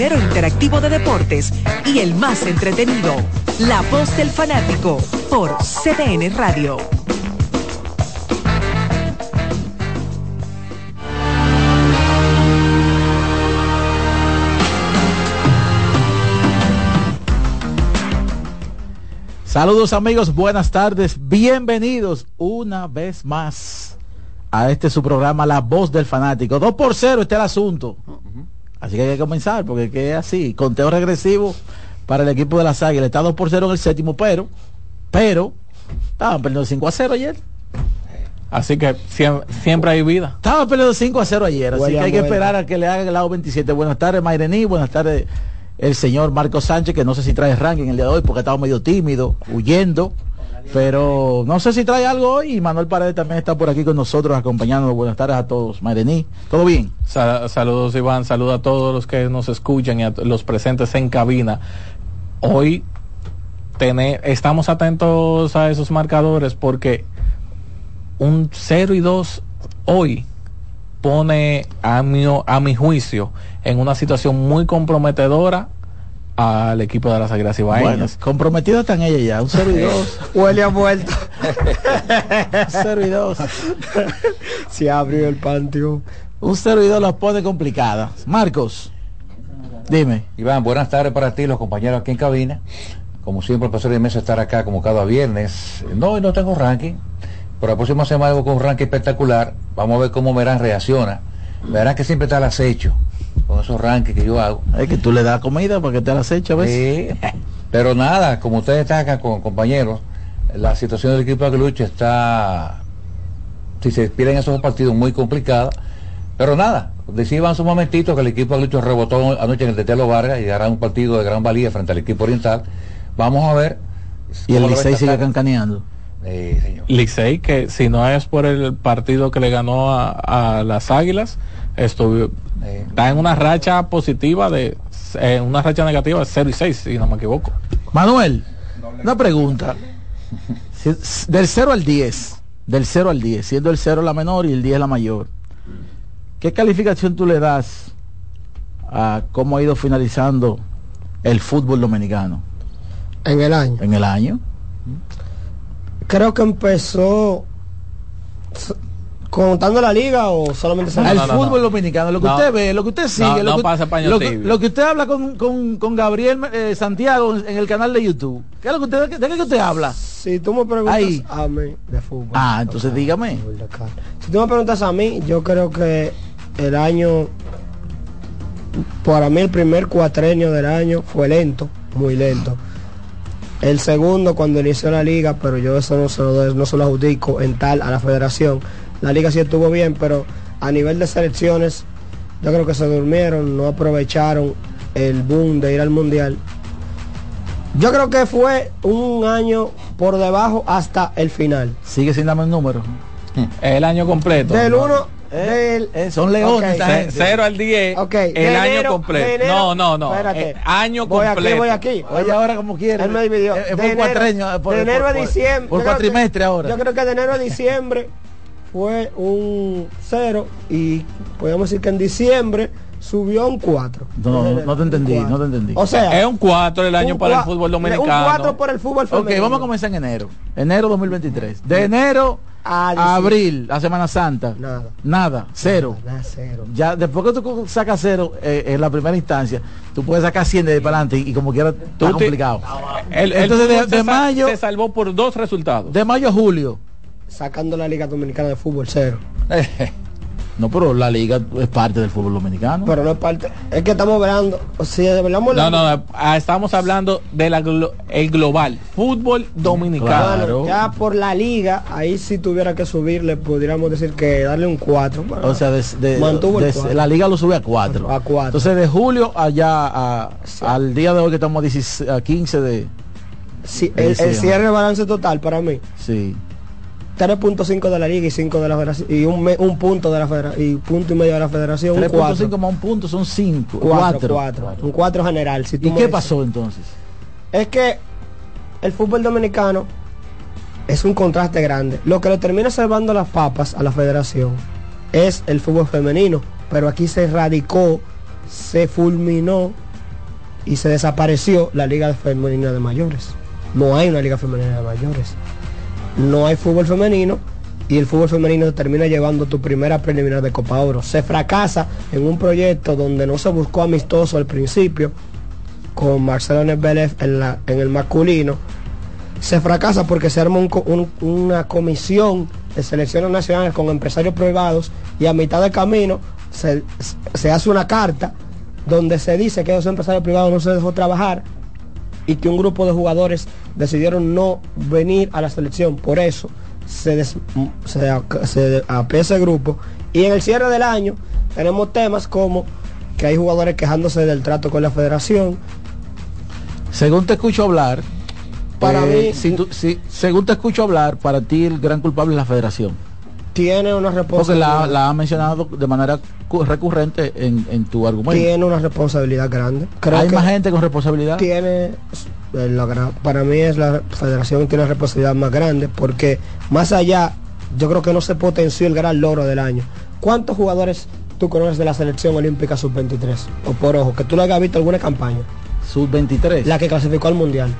primero interactivo de deportes y el más entretenido. La voz del fanático por CDN Radio. Saludos amigos, buenas tardes, bienvenidos una vez más a este su programa La Voz del Fanático. 2 por 0 este el asunto. Así que hay que comenzar porque es así, conteo regresivo para el equipo de las Águilas. Está 2 por 0 en el séptimo, pero, pero, estaban perdiendo 5 a 0 ayer. Así que siempre, hay vida. Estaban perdiendo 5 a 0 ayer, así que hay que esperar a que le hagan el lado 27. Buenas tardes, Mayrení, buenas tardes el señor Marco Sánchez, que no sé si trae ranking el día de hoy porque estaba medio tímido, huyendo. Pero no sé si trae algo hoy y Manuel Paredes también está por aquí con nosotros acompañándonos. Buenas tardes a todos. Marení, ¿todo bien? saludos Iván, saludos a todos los que nos escuchan y a los presentes en cabina. Hoy estamos atentos a esos marcadores porque un 0 y 2 hoy pone a mi, a mi juicio en una situación muy comprometedora al equipo de las Águilas Ibaeñas. Bueno, comprometido están ellas ya, un 0 y 2. Huele a vuelto. 0 y 2. Se abrió el patio. Un 0 y 2 las pone complicadas. Marcos, dime. Iván, buenas tardes para ti, los compañeros aquí en cabina. Como siempre, el profesor de mesa estar acá como cada viernes. No, y no tengo ranking. Pero la próxima semana algo con un ranking espectacular. Vamos a ver cómo Merán reacciona. Verán que siempre está al acecho con esos rankings que yo hago. Es que tú le das comida para que te las eche ¿ves? Sí. Pero nada, como ustedes están acá con compañeros, la situación del equipo de Aguilucho está, si se despiden esos partidos, muy complicada. Pero nada, decían un momentito que el equipo de Aguilucho rebotó anoche en el Tetelo Vargas y hará un partido de gran valía frente al equipo oriental. Vamos a ver. Y el Licey sigue cancaneando. Licey, que si no es por el partido que le ganó a, las Águilas, estuvo, está en una racha positiva de eh, una racha negativa de 0 y 6, si no me equivoco. Manuel, una pregunta. del 0 al 10, del 0 al 10, siendo el 0 la menor y el 10 la mayor, ¿qué calificación tú le das a cómo ha ido finalizando el fútbol dominicano? En el año. En el año creo que empezó contando la liga o solamente el fútbol dominicano lo que usted ve lo que usted sigue lo, que, lo, que, usted habla con, con, con Gabriel eh, Santiago en el canal de YouTube ¿qué es lo que usted de qué usted habla si tú me preguntas a mí. De fútbol. Ah entonces dígame. Si tú me preguntas a mí yo creo que el año para mí el primer cuatrenio del año fue lento muy lento. El segundo cuando inició la liga, pero yo eso no se lo, no se lo adjudico en tal a la federación. La liga sí estuvo bien, pero a nivel de selecciones, yo creo que se durmieron, no aprovecharon el boom de ir al mundial. Yo creo que fue un año por debajo hasta el final. Sigue sin darme el número. El año completo. Del 1 eh, eh, son leones. 0 al 10. El año completo. no, no, no. Eh, año voy completo. Aquí, voy aquí. Oye, ahora como quiere. Él me dividió. por cuatreño. de enero a diciembre. Por cuatrimestre ahora. Yo creo que de enero a diciembre fue un 0 y podemos decir que en diciembre subió a un 4. No, no, no te entendí, no te entendí. O sea, es un 4 el año para el fútbol dominicano. Un 4 por el fútbol femenino. Ok, vamos a comenzar en enero. Enero 2023. De enero abril, la Semana Santa. Nada. Nada, cero. cero. Ya después que tú sacas cero eh, en la primera instancia, tú puedes sacar 100 de para adelante y, como quiera está complicado. Entonces de, mayo se salvó por dos resultados. De mayo a julio. Sacando la Liga Dominicana de Fútbol cero. No, pero la liga es parte del fútbol dominicano. Pero no es parte. Es que estamos hablando. Si hablamos no, no, ah, estamos hablando del el global. Fútbol dominicano. ya por la liga, ahí si tuviera que subirle, podríamos decir que darle un 4. O sea, de, la liga lo sube a 4. A 4. Entonces, de julio allá al día de hoy que estamos a 15 de. Sí, el, el cierre de balance total para mí. Sí. 3.5 de la liga y 5 de la federación y un, un punto de la federación y punto y medio de la federación 3.5 más un punto son 5 4 un 4 general si ¿y qué pasó entonces? es que el fútbol dominicano es un contraste grande lo que le termina salvando las papas a la federación es el fútbol femenino pero aquí se radicó se fulminó y se desapareció la Liga Femenina de Mayores. No hay una Liga Femenina de Mayores. No hay fútbol femenino y el fútbol femenino termina llevando tu primera preliminar de Copa Oro. Se fracasa en un proyecto donde no se buscó amistoso al principio con Marcelo Nebelef en, en el masculino. Se fracasa porque se arma una comisión de selecciones nacionales con empresarios privados y a mitad de camino se, se hace una carta donde se dice que esos empresarios privados no se dejó trabajar y que un grupo de jugadores decidieron no venir a la selección. Por eso se, des- se, se apea ese grupo. Y en el cierre del año tenemos temas como que hay jugadores quejándose del trato con la federación. Según te escucho hablar, Para eh, mí- si tú- si- según te escucho hablar, para ti el gran culpable es la federación. Tiene una Porque la, responsabilidad. la ha mencionado de manera cu- recurrente en, en tu argumento. Tiene una responsabilidad grande. Creo Hay que más gente con responsabilidad. tiene la para mí es la federación que tiene una responsabilidad más grande porque más allá yo creo que no se potenció el gran logro del año ¿cuántos jugadores tú conoces de la selección olímpica sub-23? o por ojo que tú lo hayas visto alguna campaña Sub 23. la que clasificó al mundial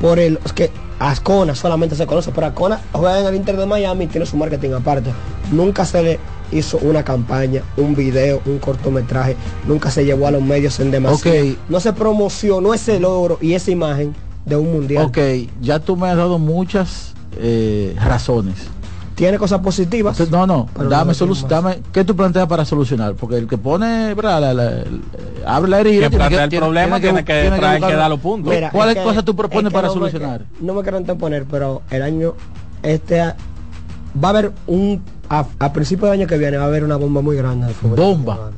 por el es que Ascona solamente se conoce pero Ascona juega en el Inter de Miami y tiene su marketing aparte. Nunca se le hizo una campaña un video un cortometraje nunca se llevó a los medios en demasiado no se promocionó ese logro y esa imagen de un mundial. Ok, ya tú me has dado muchas eh, razones. Tiene cosas positivas Entonces, no, no, dame no tiene dame, ¿qué tú planteas para solucionar? Porque el que pone. La- la- el- eh, abre la herida, Que plantea el problema, tiene que traer que buscar- dar los puntos. Mira, ¿Cuáles es que- cosas tú propones es que para no me- solucionar? no me quiero anteponer, pero el año, este, va a haber un, a, a principio de año que viene va a haber una bomba muy grande del fútbol. ¿Bomba?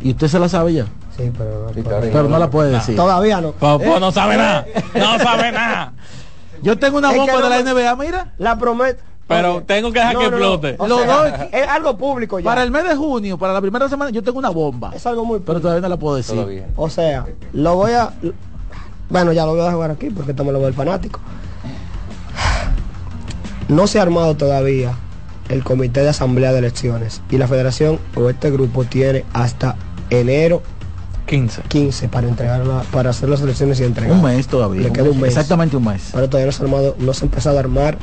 Y usted se la sabe ya, Sí, pero, Sí, pero- está pero no la puede decir. todavía no. Pues, pues, no sabe nada. No sabe nada. Yo tengo una Es que bomba no de la NBA, mira. La prometo. Pero tengo que dejar que explote. O sea. Es algo público ya. Para el mes de junio, para la primera semana, yo tengo una bomba. Es algo muy Pero público. todavía no la puedo decir. Todavía. O sea, lo voy a. Bueno, ya lo voy a jugar aquí porque estamos lo del fanático. No se ha armado todavía el comité de asamblea de elecciones y la federación o este grupo tiene hasta enero 15. 15 para entregarla, para hacer las elecciones y entregar. Un mes todavía. Le queda un mes. Exactamente un mes. Pero todavía no se ha armado, no se ha empezado a armar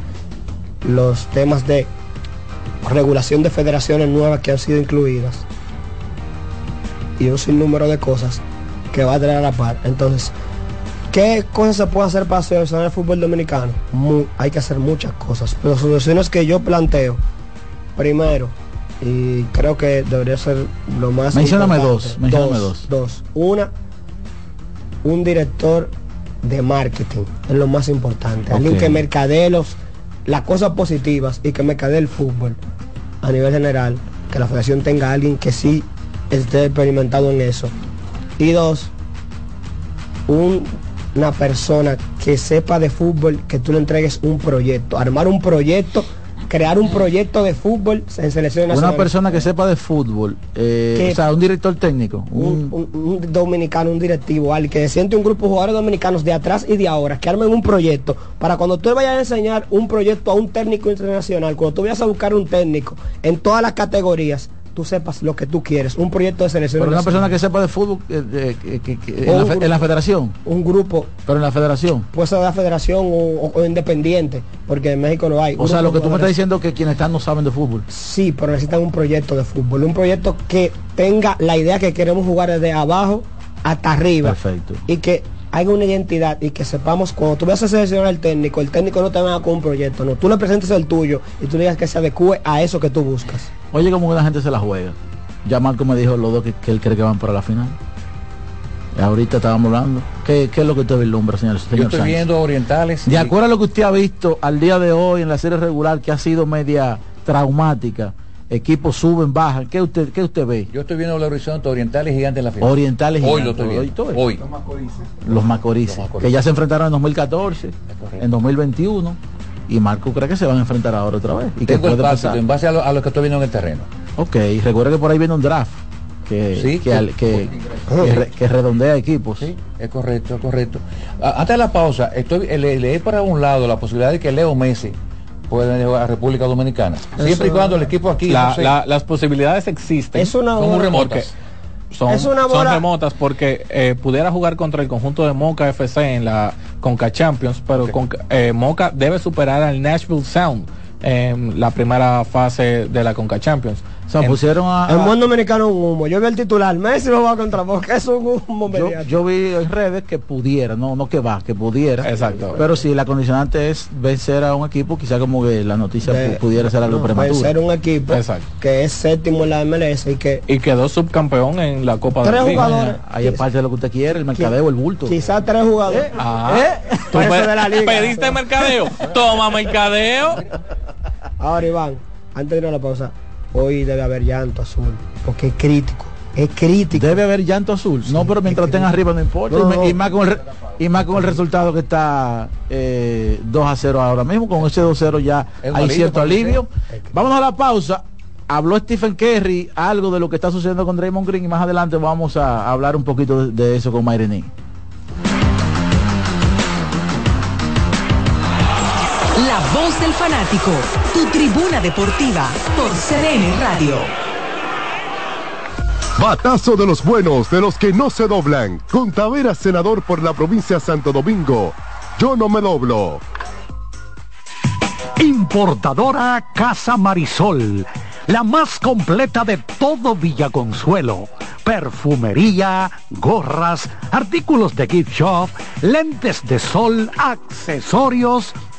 los temas de regulación de federaciones nuevas que han sido incluidas y un sinnúmero de cosas que va a traer a la par. Entonces, ¿qué cosas se puede hacer para solucionar el fútbol dominicano? Hay que hacer muchas cosas, pero las soluciones que yo planteo, primero, y creo que debería ser lo más importante, dos, mencióname dos. Dos. Una, un director de marketing, es lo más importante. Alguien Ok. que mercadee los, las cosas positivas y que mercadee el fútbol a nivel general, que la federación tenga alguien que sí esté experimentado en eso. Y dos, un- una persona que sepa de fútbol, que tú le entregues un proyecto, armar un proyecto, crear un proyecto de fútbol en selecciones Una nacionales. persona que sepa de fútbol, eh, Que- o sea, un director técnico, un, un, un- un dominicano, un directivo, alguien que siente un grupo de jugadores dominicanos de atrás y de ahora, que armen un proyecto, para cuando tú vayas a enseñar un proyecto a un técnico internacional, cuando tú vayas a buscar un técnico en todas las categorías, tú sepas lo que tú quieres, un proyecto de selección. pero una persona que sepa de fútbol eh, eh, que- que- que- en, la en federación, un grupo, pero en la federación. puede ser de la federación o, o- o independiente, porque en México no hay. O sea, lo que tú me estás diciendo que quienes están no saben de fútbol. Sí, pero necesitan un proyecto de fútbol, un proyecto que tenga la idea que queremos jugar desde abajo hasta arriba. Perfecto. Y que haya una identidad y que sepamos, cuando tú vas a seleccionar al técnico, el técnico no te venga con un proyecto, no, tú le presentes el tuyo y tú le digas que se adecue a eso que tú buscas. Oye, como que la gente se la juega. Ya Marco me dijo los dos que, que él cree que van para la final. Ahorita estábamos hablando. ¿Qué, qué es lo que usted vislumbra, señor? Yo estoy Sánchez? viendo orientales. De y- acuerdo a lo que usted ha visto al día de hoy en la serie regular, que ha sido media traumática, equipos suben, bajan, ¿qué usted, qué usted ve? Yo estoy viendo el horizonte orientales y gigantes en la final. Orientales Hoy Gigantes, lo estoy viendo. hoy, Hoy. Los Macorices, Los Macorices. que ya se enfrentaron en 2014, correcto. en 2021, y Marco cree que se van a enfrentar ahora otra vez. Y que Tengo el puede pasar. en base a lo, a lo que estoy viendo en el terreno. Ok, y recuerda que por ahí viene un draft que, Sí, que, sí. que- que que redondea equipos. Sí, es correcto, es correcto. Antes de la pausa, estoy le- leí para un lado la posibilidad de que Leo Messi pueda venir a República Dominicana. Siempre y cuando el equipo aquí La- no sé, la- las posibilidades existen. Es una son muy remotas. son, Es una son remotas porque eh, pudiera jugar contra el conjunto de Moca FC en la Conca Champions, pero Conca- eh, Moca debe superar al Nashville Sound en la primera fase de la Conca Champions. O sea, En- pusieron a... En buen dominicano un humo. Yo vi el titular, Messi lo va contra Boca, es un humo yo, yo vi en redes que pudiera, no, no que va, que pudiera. Exacto. Pero si la condicionante es vencer a un equipo, quizá como que la noticia De- pudiera ser algo no, prematuro. Vencer un equipo Exacto. que es séptimo en la MLS y que y quedó subcampeón en la Copa Tres de Liga. jugadores. Ahí es parte de lo que usted quiere, el mercadeo, el bulto. quizás tres jugadores. Ah, ¿Eh? ¿tú pe- de la liga. pediste mercadeo. Toma mercadeo. Ahora Iván, antes de ir a la pausa, hoy debe haber llanto azul, porque es crítico, es crítico. Debe haber llanto azul. no, pero mientras estén arriba no importa. No, y, más con el, y más con el resultado que está eh, 2 a 0 ahora mismo. Con ese 2 a 0 ya Es hay alivio cierto alivio. Vámonos a la pausa. Habló Stephen Kerry algo de lo que está sucediendo con Draymond Green y más adelante vamos a hablar un poquito de, de eso con Mayrení. Voz del fanático, tu tribuna deportiva por CDN Radio. Batazo de los buenos, de los que no se doblan. Con Tavera, senador por la provincia de Santo Domingo. Yo no me doblo. Importadora Casa Marisol, la más completa de todo Villaconsuelo. Perfumería, gorras, artículos de gift shop, lentes de sol, accesorios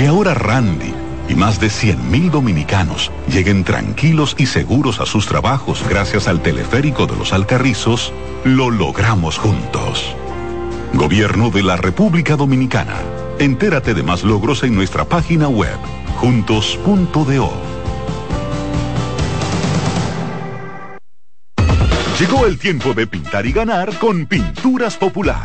Que ahora Randy y más de 100.000 dominicanos lleguen tranquilos y seguros a sus trabajos gracias al teleférico de los Alcarrizos, lo logramos juntos. Gobierno de la República Dominicana. Entérate de más logros en nuestra página web, juntos.do. Llegó el tiempo de pintar y ganar con Pinturas Popular.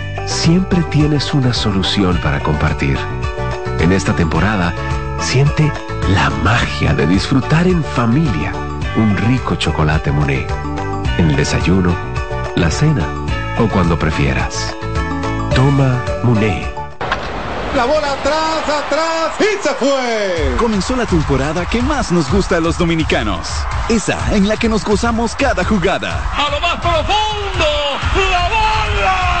siempre tienes una solución para compartir. En esta temporada, siente la magia de disfrutar en familia un rico chocolate Monet. En el desayuno, la cena o cuando prefieras. Toma Monet. La bola atrás, atrás y se fue. Comenzó la temporada que más nos gusta a los dominicanos. Esa en la que nos gozamos cada jugada. A lo más profundo, la bola.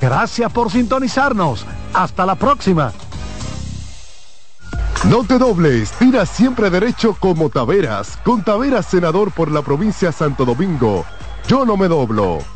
Gracias por sintonizarnos. Hasta la próxima. No te dobles, tira siempre derecho como Taveras. Con Taveras, senador por la provincia de Santo Domingo. Yo no me doblo.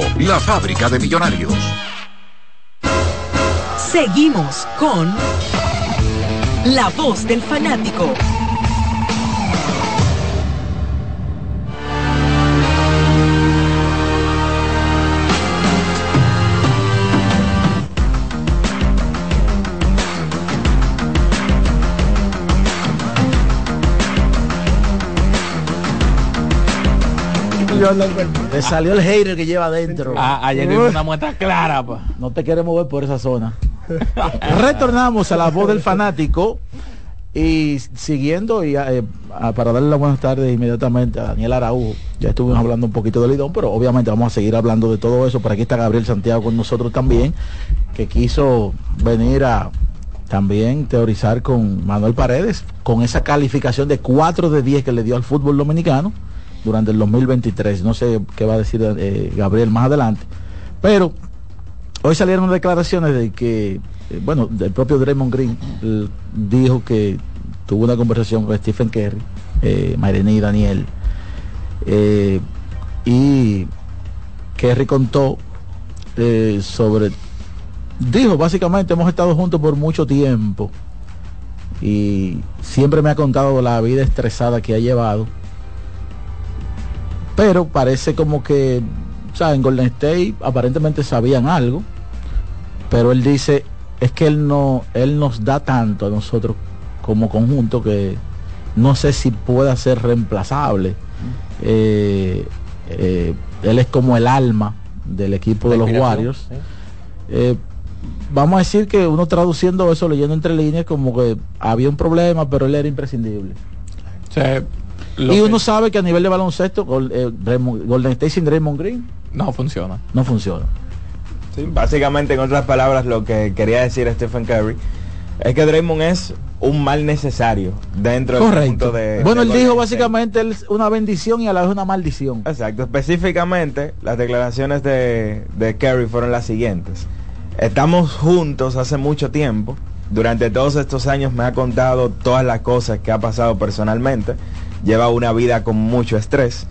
la fábrica de millonarios. Seguimos con La Voz del Fanático. Le salió el hater que lleva adentro. Ah, ayer vimos una muestra clara. pa. No te quieres mover por esa zona. Retornamos a la voz del fanático y siguiendo y eh, a- para darle las buenas tardes inmediatamente a Daniel Araújo. Ya estuvimos hablando un poquito del Lidón, pero obviamente vamos a seguir hablando de todo eso. Por aquí está Gabriel Santiago con nosotros también, que quiso venir a también teorizar con Manuel Paredes, con esa calificación de 4 de 10 que le dio al fútbol dominicano durante el 2023. No sé qué va a decir eh, Gabriel más adelante. Pero hoy salieron declaraciones de que, eh, bueno, del propio Draymond Green eh, dijo que tuvo una conversación con Stephen Curry, eh, Mayrení y Daniel, eh, y Kerry contó eh, sobre, dijo básicamente, hemos estado juntos por mucho tiempo y siempre me ha contado la vida estresada que ha llevado pero parece como que, o sea, en Golden State aparentemente sabían algo, pero él dice, es que él no, él nos da tanto a nosotros como conjunto que no sé si pueda ser reemplazable. Eh, eh, él es como el alma del equipo de los Warriors. Eh, vamos a decir que uno traduciendo eso, leyendo entre líneas, como que había un problema, pero él era imprescindible. Lo y que- uno sabe que a nivel de baloncesto, Gol- eh, Golden State sin Draymond Green no funciona. no funciona. Sí, básicamente, en otras palabras, lo que quería decir Stephen Curry es que Draymond es un mal necesario dentro del conjunto de. bueno, de él Golden dijo básicamente él una bendición y a la vez una maldición. Exacto, específicamente las declaraciones de, de Kerry fueron las siguientes. Estamos juntos hace mucho tiempo. Durante todos estos años me ha contado todas las cosas que ha pasado personalmente. Lleva una vida con mucho estrés.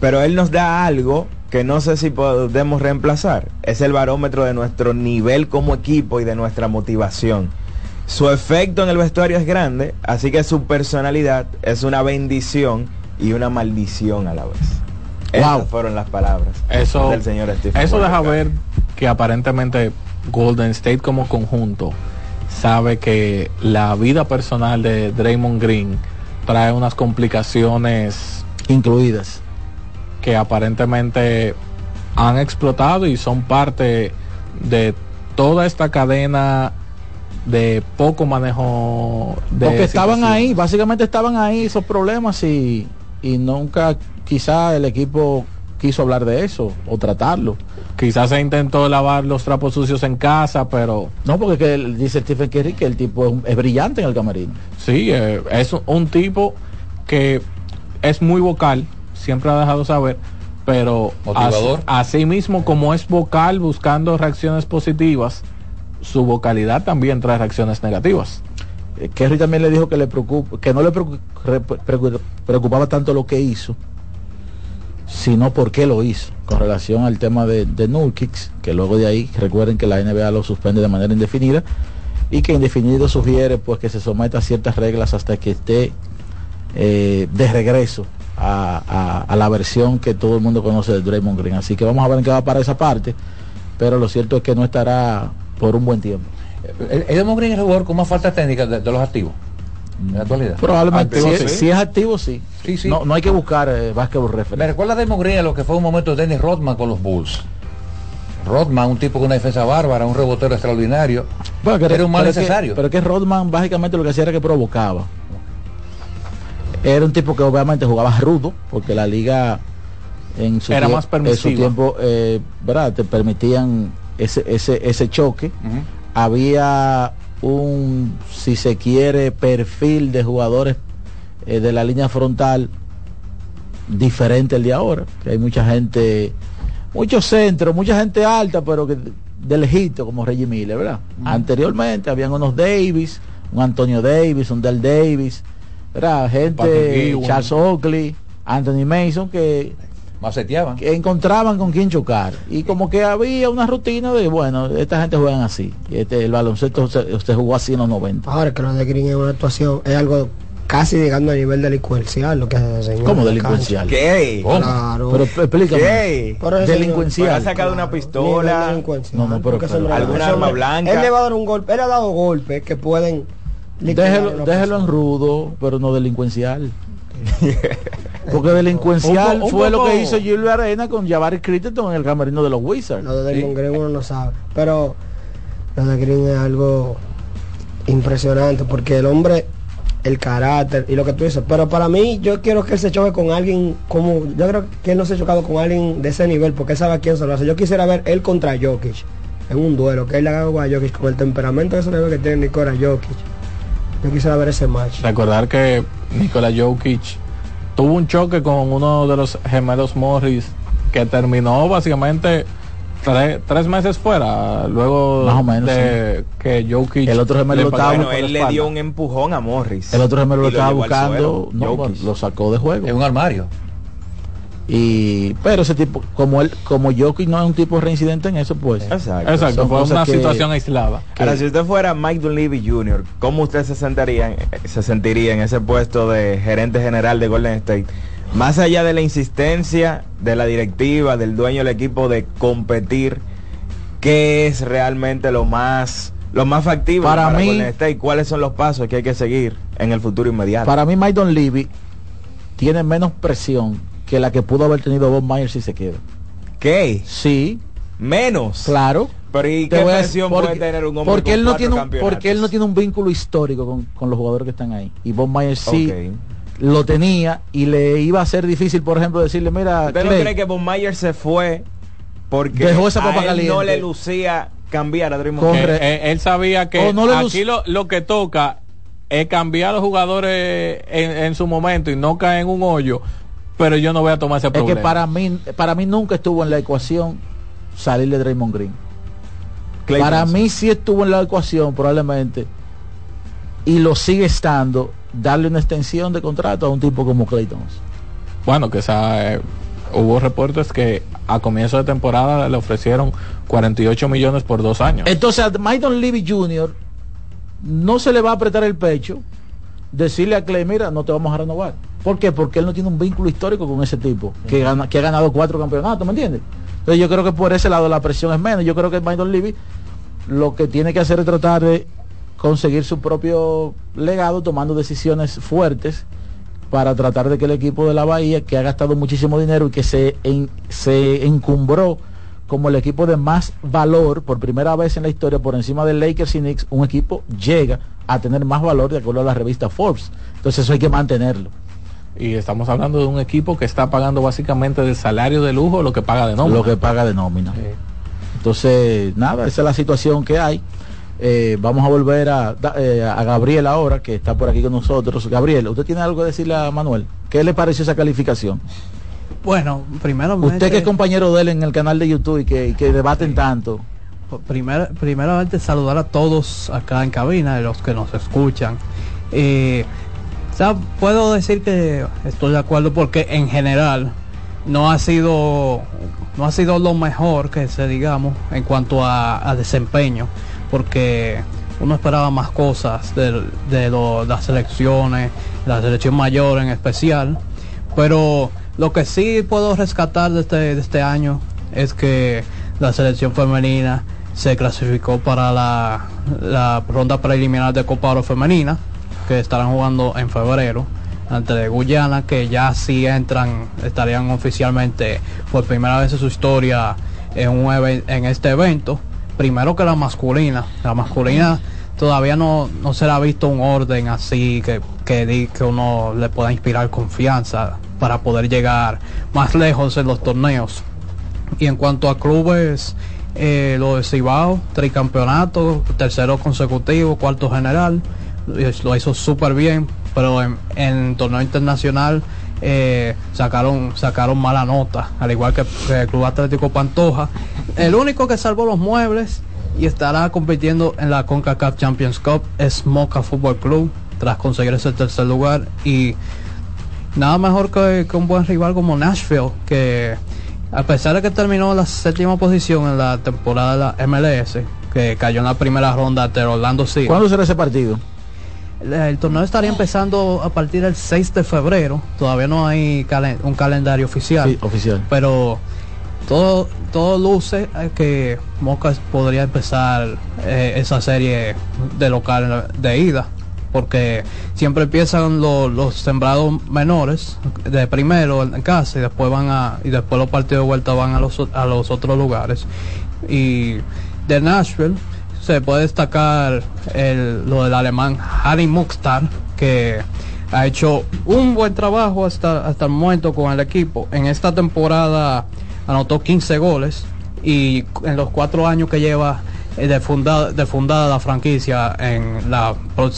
Pero él nos da algo que no sé si podemos reemplazar. Es el barómetro de nuestro nivel como equipo y de nuestra motivación. Su efecto en el vestuario es grande, así que su personalidad es una bendición y una maldición a la vez. Esas fueron las palabras Eso, del señor Stephen eso deja ver que aparentemente Golden State como conjunto sabe que la vida personal de Draymond Green trae unas complicaciones incluidas. que aparentemente han explotado y son parte de toda esta cadena de poco manejo de Porque estaban ahí, básicamente estaban ahí esos problemas y, y nunca quizá el equipo quiso hablar de eso o tratarlo. Quizás se intentó lavar los trapos sucios en casa, pero... No, porque que él- dice Stephen Curry que el tipo es, brillante en el camerino. Sí, eh, es un- tipo que es muy vocal, siempre ha dejado saber, pero Motivador. así, así mismo como es vocal buscando reacciones positivas, su vocalidad también trae reacciones negativas. Eh, Kerry también le dijo que le preocupa, que no le preocu- re- preocu- preocupaba tanto lo que hizo, sino por qué lo hizo, con relación al tema de, de que luego de ahí recuerden que la NBA lo suspende de manera indefinida y que indefinido sugiere pues que se someta a ciertas reglas hasta que esté eh, de regreso a, a- la versión que todo el mundo conoce de Draymond Green. Así que vamos a ver en qué va para esa parte, pero lo cierto es que no estará por un buen tiempo. El, el Draymond Green es el jugador con más falta técnica de los activos en la actualidad. Probablemente, Activo, si, sí. es- si es activo, sí. Sí, sí. No, no hay que buscar eh, basketball Me reference. recuerda a lo que fue un momento de Dennis Rodman con los Bulls. Rodman, un tipo con una defensa bárbara, un rebotero extraordinario. Bueno, que- era un mal pero que- necesario. pero que Rodman básicamente lo que hacía era que provocaba. Era un tipo que obviamente jugaba rudo, porque la liga en su, Era más en su tiempo, eh, ¿verdad? Te permitían ese, ese, ese choque. Había un, si se quiere, perfil de jugadores eh, de la línea frontal diferente al de ahora, que hay mucha gente, muchos centros, mucha gente alta, pero que de lejito, como Reggie Miller, ¿verdad? Anteriormente habían unos Davis, un Antonio Davis, un Del Davis, ¿verdad? Gente. Charles Oakley, Anthony Mason, que, Maceteaban. que encontraban con quién chocar. Y como que había una rutina de, bueno, esta gente juegan así. Este, el baloncesto se, usted jugó así en los 90. Ahora que lo de Green es una actuación, es algo casi llegando a nivel delincuencial lo que hace ese señor. ¿Cómo delincuencial? ¿Qué? ¿Cómo? Claro. Pero explícame. Delincuencial. Ha sacado una pistola. No, no, pero- pero- ¿Alguna arma blanca? Él le va a dar un golpe, él ha dado golpes que pueden Déjelo, déjelo en rudo, pero no delincuencial. Porque delincuencial Un po- un fue lo poco- que hizo Gilbert Arena con Jabari Crichton en el camerino de los Wizards. Lo de Draymond Green uno no sabe. Pero lo de Green es algo impresionante porque el hombre, el carácter y lo que tú dices. Pero para mí, yo quiero que él se choque con alguien como. Yo creo que él no se ha chocado con alguien de ese nivel porque él sabe a quién se lo hace. Yo quisiera ver él contra Jokic en un duelo. Que él le haga algo a Jokic con el temperamento de ese nivel que tiene Nikola Jokic. Yo quisiera ver ese match. Recordar que Nikola Jokic tuvo un choque con uno de los gemelos Morris que terminó básicamente tre- tres meses fuera luego Más o menos, de que Jokic El otro gemelo le lo estaba- Bueno, él le dio un empujón a Morris. El otro gemelo lo estaba buscando, suelo, no, Jokic. lo sacó de juego. Es un armario. Y pero ese tipo, como él, como Jokic no es un tipo reincidente en eso, pues. Exacto. Exacto, fue una que- situación aislada. Ahora, si usted fuera Mike Dunleavy Jr., ¿cómo usted se sentiría, se sentiría en ese puesto de gerente general de Golden State? Más allá de la insistencia de la directiva, del dueño del equipo de competir, ¿qué es realmente lo más lo más factible Para para, mí- Golden State? ¿Cuáles son los pasos que hay que seguir en el futuro inmediato? Para mí, Maidon Levy tiene menos presión que la que pudo haber tenido Bob Myers si se queda. ¿Qué? Sí, Menos. claro. Pero ¿y qué presión porque, puede tener un hombre porque con él no tiene un, porque él no tiene un vínculo histórico con, con los jugadores que están ahí y Bob Myers sí lo tenía y le iba a ser difícil por ejemplo decirle mira ¿Usted no cree que Von Mayer se fue porque Dejó esa papa a él no le lucía cambiar a Corre- Green? Que, eh, él sabía que no aquí lo, lo que toca es cambiar a los jugadores en, en su momento y no caer en un hoyo, pero yo no voy a tomar ese es problema. que para mí para mí nunca estuvo en la ecuación salir de Draymond Green Clay para Thompson. mí sí estuvo en la ecuación probablemente y lo sigue estando darle una extensión de contrato a un tipo como Clay Thompson. Bueno, que esa, eh, hubo reportes que a comienzo de temporada le ofrecieron 48 millones por dos años. Entonces, a Maidon Levy Jr. no se le va a apretar el pecho decirle a Clay, mira, no te vamos a renovar. ¿Por qué? Porque él no tiene un vínculo histórico con ese tipo, que, gana, que ha ganado cuatro campeonatos, ¿me entiendes? Entonces yo creo que por ese lado la presión es menos. Yo creo que Maynard Levy lo que tiene que hacer es tratar de conseguir su propio legado tomando decisiones fuertes para tratar de que el equipo de la Bahía, que ha gastado muchísimo dinero y que se, en- se encumbró como el equipo de más valor por primera vez en la historia por encima del Lakers y Knicks, un equipo llega a tener más valor de acuerdo a la revista Forbes. Entonces eso hay que mantenerlo. Y estamos hablando de un equipo que está pagando básicamente del salario de lujo lo que paga de nómina. Lo que paga de nómina. Entonces, nada, esa es la situación que hay. Eh, vamos a volver a, eh, a Gabriel ahora, que está por aquí con nosotros. Gabriel, ¿usted tiene algo que decirle a Manuel? ¿Qué le pareció esa calificación? Bueno, primero Usted que es compañero de él en el canal de YouTube y que, y que debaten tanto. Primer, primeramente saludar a todos acá en cabina, de los que nos escuchan. Eh, o sea, puedo decir que estoy de acuerdo porque en general no ha sido no ha sido lo mejor que se digamos en cuanto a, a desempeño porque uno esperaba más cosas de, de lo- las selecciones la selección mayor en especial pero lo que sí puedo rescatar de este, de este año es que la selección femenina se clasificó para la, la ronda preliminar de Copa Oro Femenina, que estarán jugando en febrero, ante Guyana, que ya sí entran, estarían oficialmente por primera vez en su historia en, un en este evento. Primero que la masculina. La masculina todavía no, no se le ha visto un orden así que, que, que uno le pueda inspirar confianza para poder llegar más lejos en los torneos. Y en cuanto a clubes, eh, lo de Cibao, tricampeonato, tercero consecutivo, cuarto general, lo- hizo súper bien, pero en, en torneo internacional eh, sacaron sacaron mala nota, al igual que, que el Club Atlético Pantoja. El único que salvó los muebles y estará compitiendo en la CONCACAF Champions Cup es Moca Fútbol Club, tras conseguir ese tercer lugar y nada mejor que, que un buen rival como Nashville, que a pesar de que terminó la séptima posición en la temporada de la MLS, que cayó en la primera ronda ante Orlando City. ¿Cuándo será ese partido? El, el torneo estaría empezando a partir del 6 de febrero. Todavía no hay calen- un calendario oficial. Sí, oficial. Pero todo, todo luce que Moca podría empezar eh, esa serie de local de ida. Porque siempre empiezan lo- los sembrados menores de primero en casa y después van a y después los partidos de vuelta van a los, a los otros lugares. Y de Nashville se puede destacar el- lo del alemán Harry Muxtar que ha hecho un buen trabajo hasta, hasta el momento con el equipo. En esta temporada anotó 15 goles y en los cuatro años que lleva de fundada, de fundada la franquicia en la,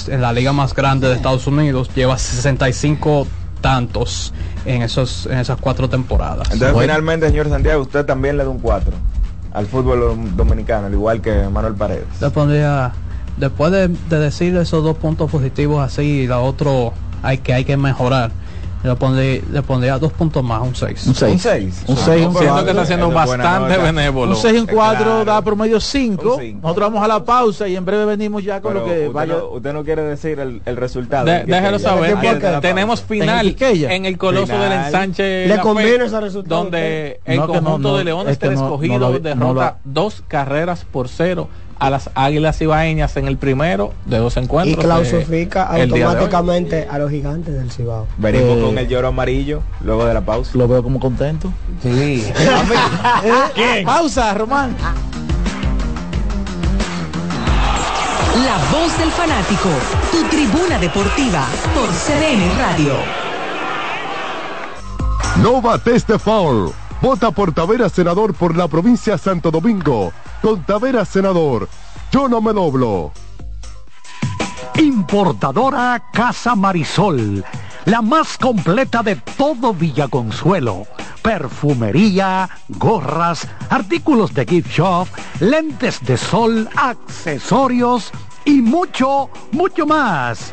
en la liga más grande de Estados Unidos, lleva 65 tantos en, esos, en esas cuatro temporadas. Entonces, finalmente, señor Santiago, usted también le da un 4 al fútbol dominicano, al igual que Manuel Paredes. Le pondría, después de, de decir esos dos puntos positivos así y la otro hay que hay que mejorar, le pondría, le pondría dos puntos más, un 6. Un seis. Un seis. Un Ah, 6 no, un pero Siento que está siendo bastante benévolo. Un 6 en 4 Claro. da promedio 5. Un cinco. Nosotros vamos a la pausa y en breve venimos ya con Pero lo que usted, vaya. no, usted no quiere decir el, el resultado. De- ¿En qué déjelo saber la tenemos final ¿En en el Coloso Final. del Ensanche ¿Le conviene ese resultado? donde el No, conjunto no, de Leones es que del no- escogido derrota dos carreras por cero a las Águilas Ibaeñas en el primero de dos Y encuentros. eh, día de hoy. automáticamente a los gigantes del Cibao. Venimos Eh, con el lloro amarillo luego de la pausa. Lo veo como contento. Sí. Eh, Pausa, Román. La voz del fanático, tu tribuna deportiva por CDN Radio. No bates de foul. Vota por Tavera Senador por la provincia Santo Domingo. Con Tavera Senador. Yo no me doblo. Importadora Casa Marisol, la más completa de todo Villaconsuelo. Perfumería, gorras, artículos de gift shop, lentes de sol, accesorios y mucho, mucho más.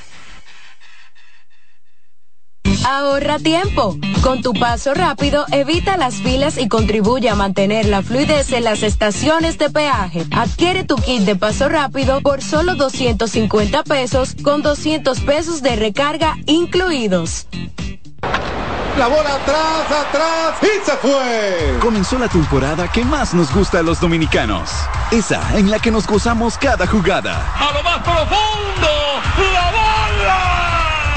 Ahorra tiempo. Con tu paso rápido, evita las filas y contribuye a mantener la fluidez en las estaciones de peaje. Adquiere tu kit de paso rápido por solo 250 pesos con 200 pesos de recarga incluidos. La bola atrás, atrás y se fue. Comenzó la temporada que más nos gusta a los dominicanos. Esa en la que nos gozamos cada jugada. A lo más profundo, la bola.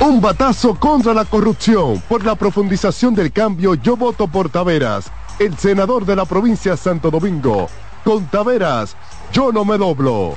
Un batazo contra la corrupción. Por la profundización del cambio, yo voto por Taveras, el senador de la provincia de Santo Domingo. Con Taveras, yo no me doblo.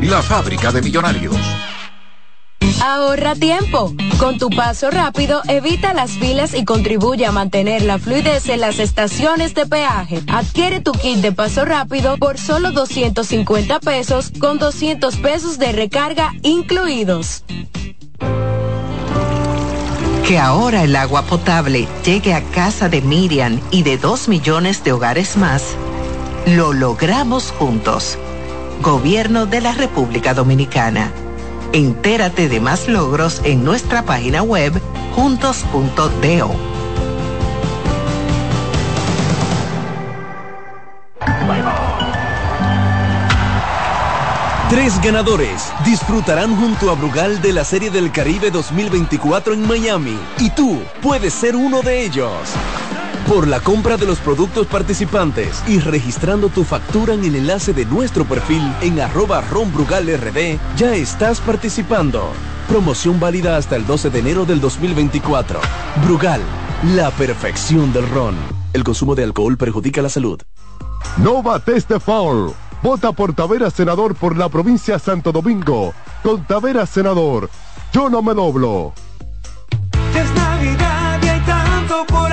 la fábrica de millonarios. Ahorra tiempo. Con tu paso rápido, evita las filas y contribuye a mantener la fluidez en las estaciones de peaje. Adquiere tu kit de paso rápido por solo 250 pesos con 200 pesos de recarga incluidos. Que ahora el agua potable llegue a casa de Miriam y de dos millones de hogares más, lo logramos juntos. Gobierno de la República Dominicana. Entérate de más logros en nuestra página web juntos.do. Tres ganadores disfrutarán junto a Brugal de la Serie del Caribe 2024 en Miami y tú puedes ser uno de ellos. Por la compra de los productos participantes y registrando tu factura en el enlace de nuestro perfil en arroba ronbrugalrd, ya estás participando. Promoción válida hasta el 12 de enero del 2024. Brugal, la perfección del ron. El consumo de alcohol perjudica la salud. No bates de foul. Vota por Taveras Senador por la provincia de Santo Domingo. Con Taveras Senador, yo no me doblo. Es Navidad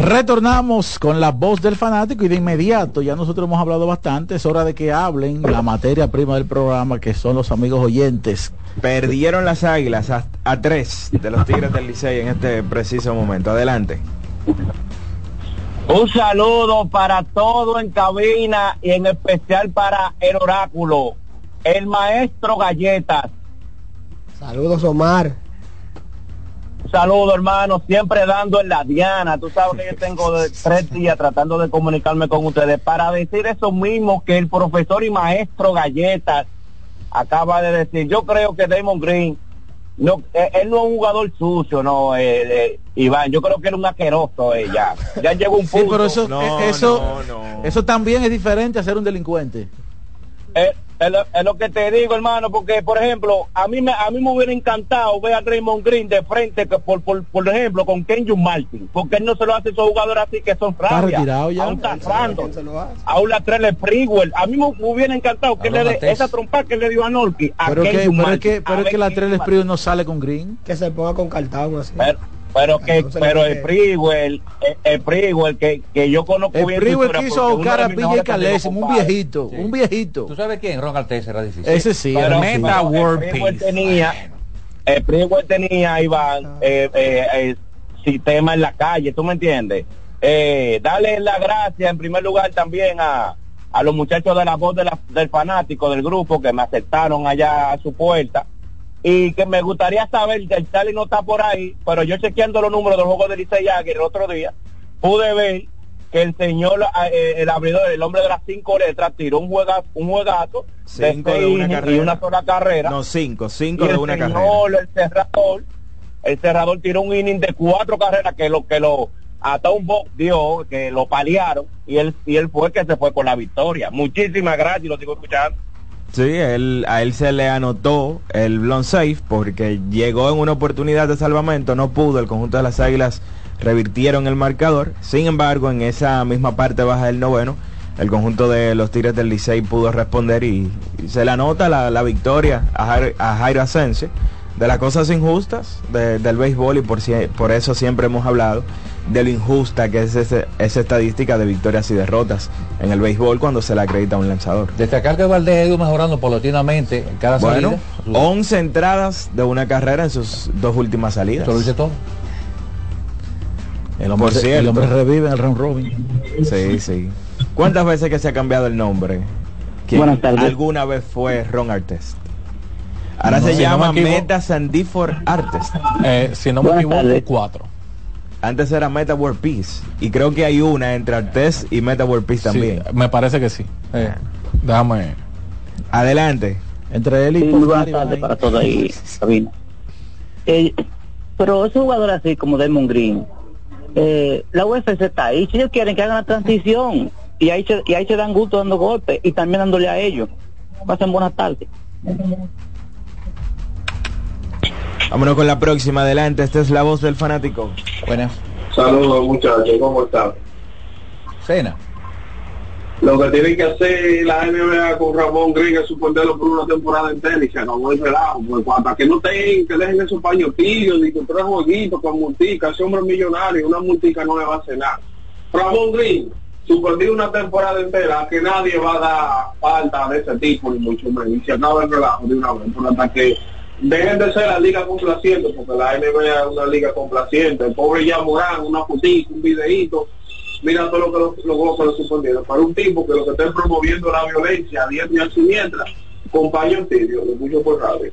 Retornamos con la voz del fanático y de inmediato, ya nosotros hemos hablado bastante, es hora de que hablen la materia prima del programa, que son los amigos oyentes. Perdieron las águilas a, a tres de los Tigres del Licey en este preciso momento. Adelante. Un saludo para todo en cabina y en especial para el oráculo, el maestro Galletas. Saludos, Omar. Saludos, hermano, siempre dando en la diana. Tú sabes que yo tengo de- tres días tratando de comunicarme con ustedes para decir eso mismo que el profesor y maestro Galletas acaba de decir. Yo creo que Damon Green, no, eh, él no es un jugador sucio, no, eh, eh, Iván. Yo creo que era un asqueroso, eh, ya. Ya llegó un Sí, punto. pero eso, eh, eso, eso también es diferente a ser un delincuente. Es, lo, es lo que te digo, hermano, porque, por ejemplo, a mí me, a mí me hubiera encantado ver a Draymond Green de frente, que por, por, por ejemplo, con Kenyon Martin, porque él no se lo hace a esos jugadores así que son rabia. retirado ya. A un Randall, a un Latrell Sprewell. A mí me, me hubiera encantado que le dé esa trompa que le dio a Norky. A Pero, que, Kenyon pero es Martin, que, a pero es que la quién Trell iba- Sprewell no sale con Green. Que se ponga con cartón así. Pero, pero que, no se le pero el Sprewell, el, el Sprewell que, que yo conozco El bien historia, quiso porque buscar uno a PJ un viejito, un viejito. ¿Tú sabes quién? Ron Arteza era difícil. Ese sí, Pero- pero sí. el Sprewell tenía, el Sprewell tenía, Iván, eh, eh, eh, sistema en la calle, ¿tú me entiendes? Eh, darle la gracia en primer lugar también a, a los muchachos de la voz de la- del fanático del grupo que me aceptaron allá a su puerta y que me gustaría saber, el Tali no está por ahí, pero yo chequeando los números del juego de Licey Águila el otro día, pude ver que el señor, eh, el abridor, el hombre de las cinco letras, tiró un juegazo, un juegazo Cinco seis de una y una sola carrera. No, cinco, cinco y de una carrera. el cerrador, el cerrador tiró un inning de cuatro carreras que lo que lo hasta un box dio, que lo paliaron y él y él fue el que se fue con la victoria. Muchísimas gracias, lo sigo escuchando. Sí, él, a él se le anotó el blown safe porque llegó en una oportunidad de salvamento, no pudo, el conjunto de las Águilas revirtieron el marcador, sin embargo en esa misma parte baja del noveno, el conjunto de los Tigres del Licey pudo responder y, se le anota la, la victoria a, Jair- a Jairo Asensio. De las cosas injustas de- del béisbol y por, por eso siempre hemos hablado de lo injusta que es ese- esa estadística de victorias y derrotas en el béisbol cuando se le acredita a un lanzador. Destacar que Valdés ha ido mejorando paulatinamente en cada Bueno, salida. 11 entradas de una carrera en sus dos últimas salidas. Eso lo dice todo. El hombre, Por cierto. el hombre revive en el round robin. Sí, sí. ¿Cuántas veces que se ha cambiado el nombre? ¿Quién Buenas tardes. alguna vez fue Ron Artest. Ahora No, se si no llama me Meta Sandifor Artest. Eh, si no me equivoco, cuatro. Antes era Meta World Peace. Y creo que hay una entre Artest y Meta World Peace también. Sí, me parece que sí. Eh, déjame. Adelante. Entre él y Sí, muy buenas tardes ahí. para todos ahí, cabina. Eh, pero esos jugadores así como Damon Green, eh, la UFC está ahí. Si ellos quieren que hagan la transición y ahí se, y ahí se dan gusto dando golpes y también dándole a ellos. Pasen buenas tardes. Vámonos con la próxima. Adelante. Esta es la voz del fanático. Buenas. Saludos muchachos, ¿cómo están? Cena. Lo que tiene que hacer la NBA con Ramón Green es suspenderlo por una temporada entera y se acabó el relajo, pues hasta que no tengan, que dejen esos pañotillos y que tres jueguitos con multica, ese hombre es millonario, una multica no le va a hacer nada. Ramón Green, suspendido una temporada entera, que nadie va a dar falta de ese tipo, ni mucho menos, y se acaba el relajo de una vez, por hasta que dejen de ser la liga complaciente, porque la NBA es una liga complaciente, el pobre ya Morán, una fotito, un videíto, mira todo lo que lo- logró con los suspendieron. Para un tipo que lo que está promoviendo la violencia a diestra y a siniestra, compañero tibio, lo escucho por radio.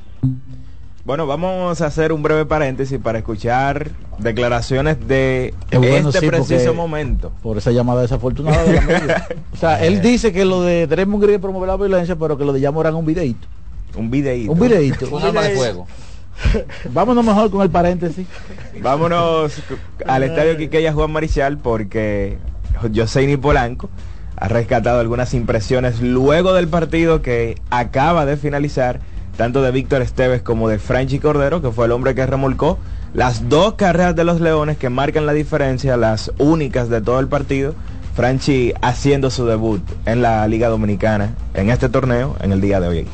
Bueno, vamos a hacer un breve paréntesis para escuchar declaraciones de Es bueno, este sí, preciso momento. Por esa llamada desafortunada de la media. O sea, él dice que lo de Draymond Green promover la violencia, pero que lo de Yamoran es un videíto. Un videíto. Un videíto. Un arma de fuego. Vámonos mejor con el paréntesis. Vámonos al estadio Quiqueya Juan Marichal porque Joseini Polanco ha rescatado algunas impresiones luego del partido que acaba de finalizar, tanto de Víctor Esteves como de Franchi Cordero, que fue el hombre que remolcó las dos carreras de los Leones que marcan la diferencia, las únicas de todo el partido. Franchi haciendo su debut en la Liga Dominicana en este torneo en el día de hoy.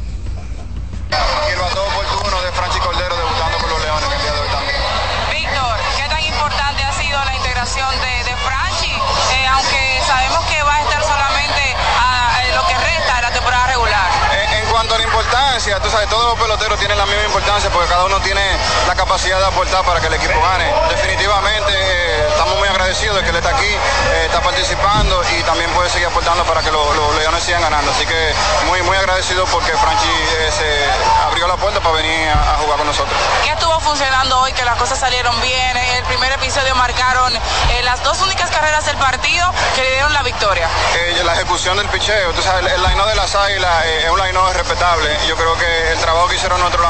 Víctor, ¿qué tan importante ha sido la integración de, de Franchi? Eh, aunque sabemos que va a estar solamente a, a lo que resta de la temporada regular. En, en cuanto a la importancia, tú todos los peloteros tienen la misma importancia porque cada uno tiene la capacidad de aportar para que el equipo gane. Definitivamente eh, estamos muy agradecidos de que él está aquí, eh, está participando y también puede seguir aportando para que los, los Leones sigan ganando. Así que muy muy agradecido porque Franchi eh, se abrió la puerta para venir a, a jugar con nosotros. ¿Qué estuvo funcionando hoy? Que las cosas salieron bien. En el primer episodio marcaron las dos únicas carreras del partido que le dieron la victoria. La ejecución del picheo, el, el line de las águilas es un line respetable. Yo creo que el trabajo que hicieron nuestros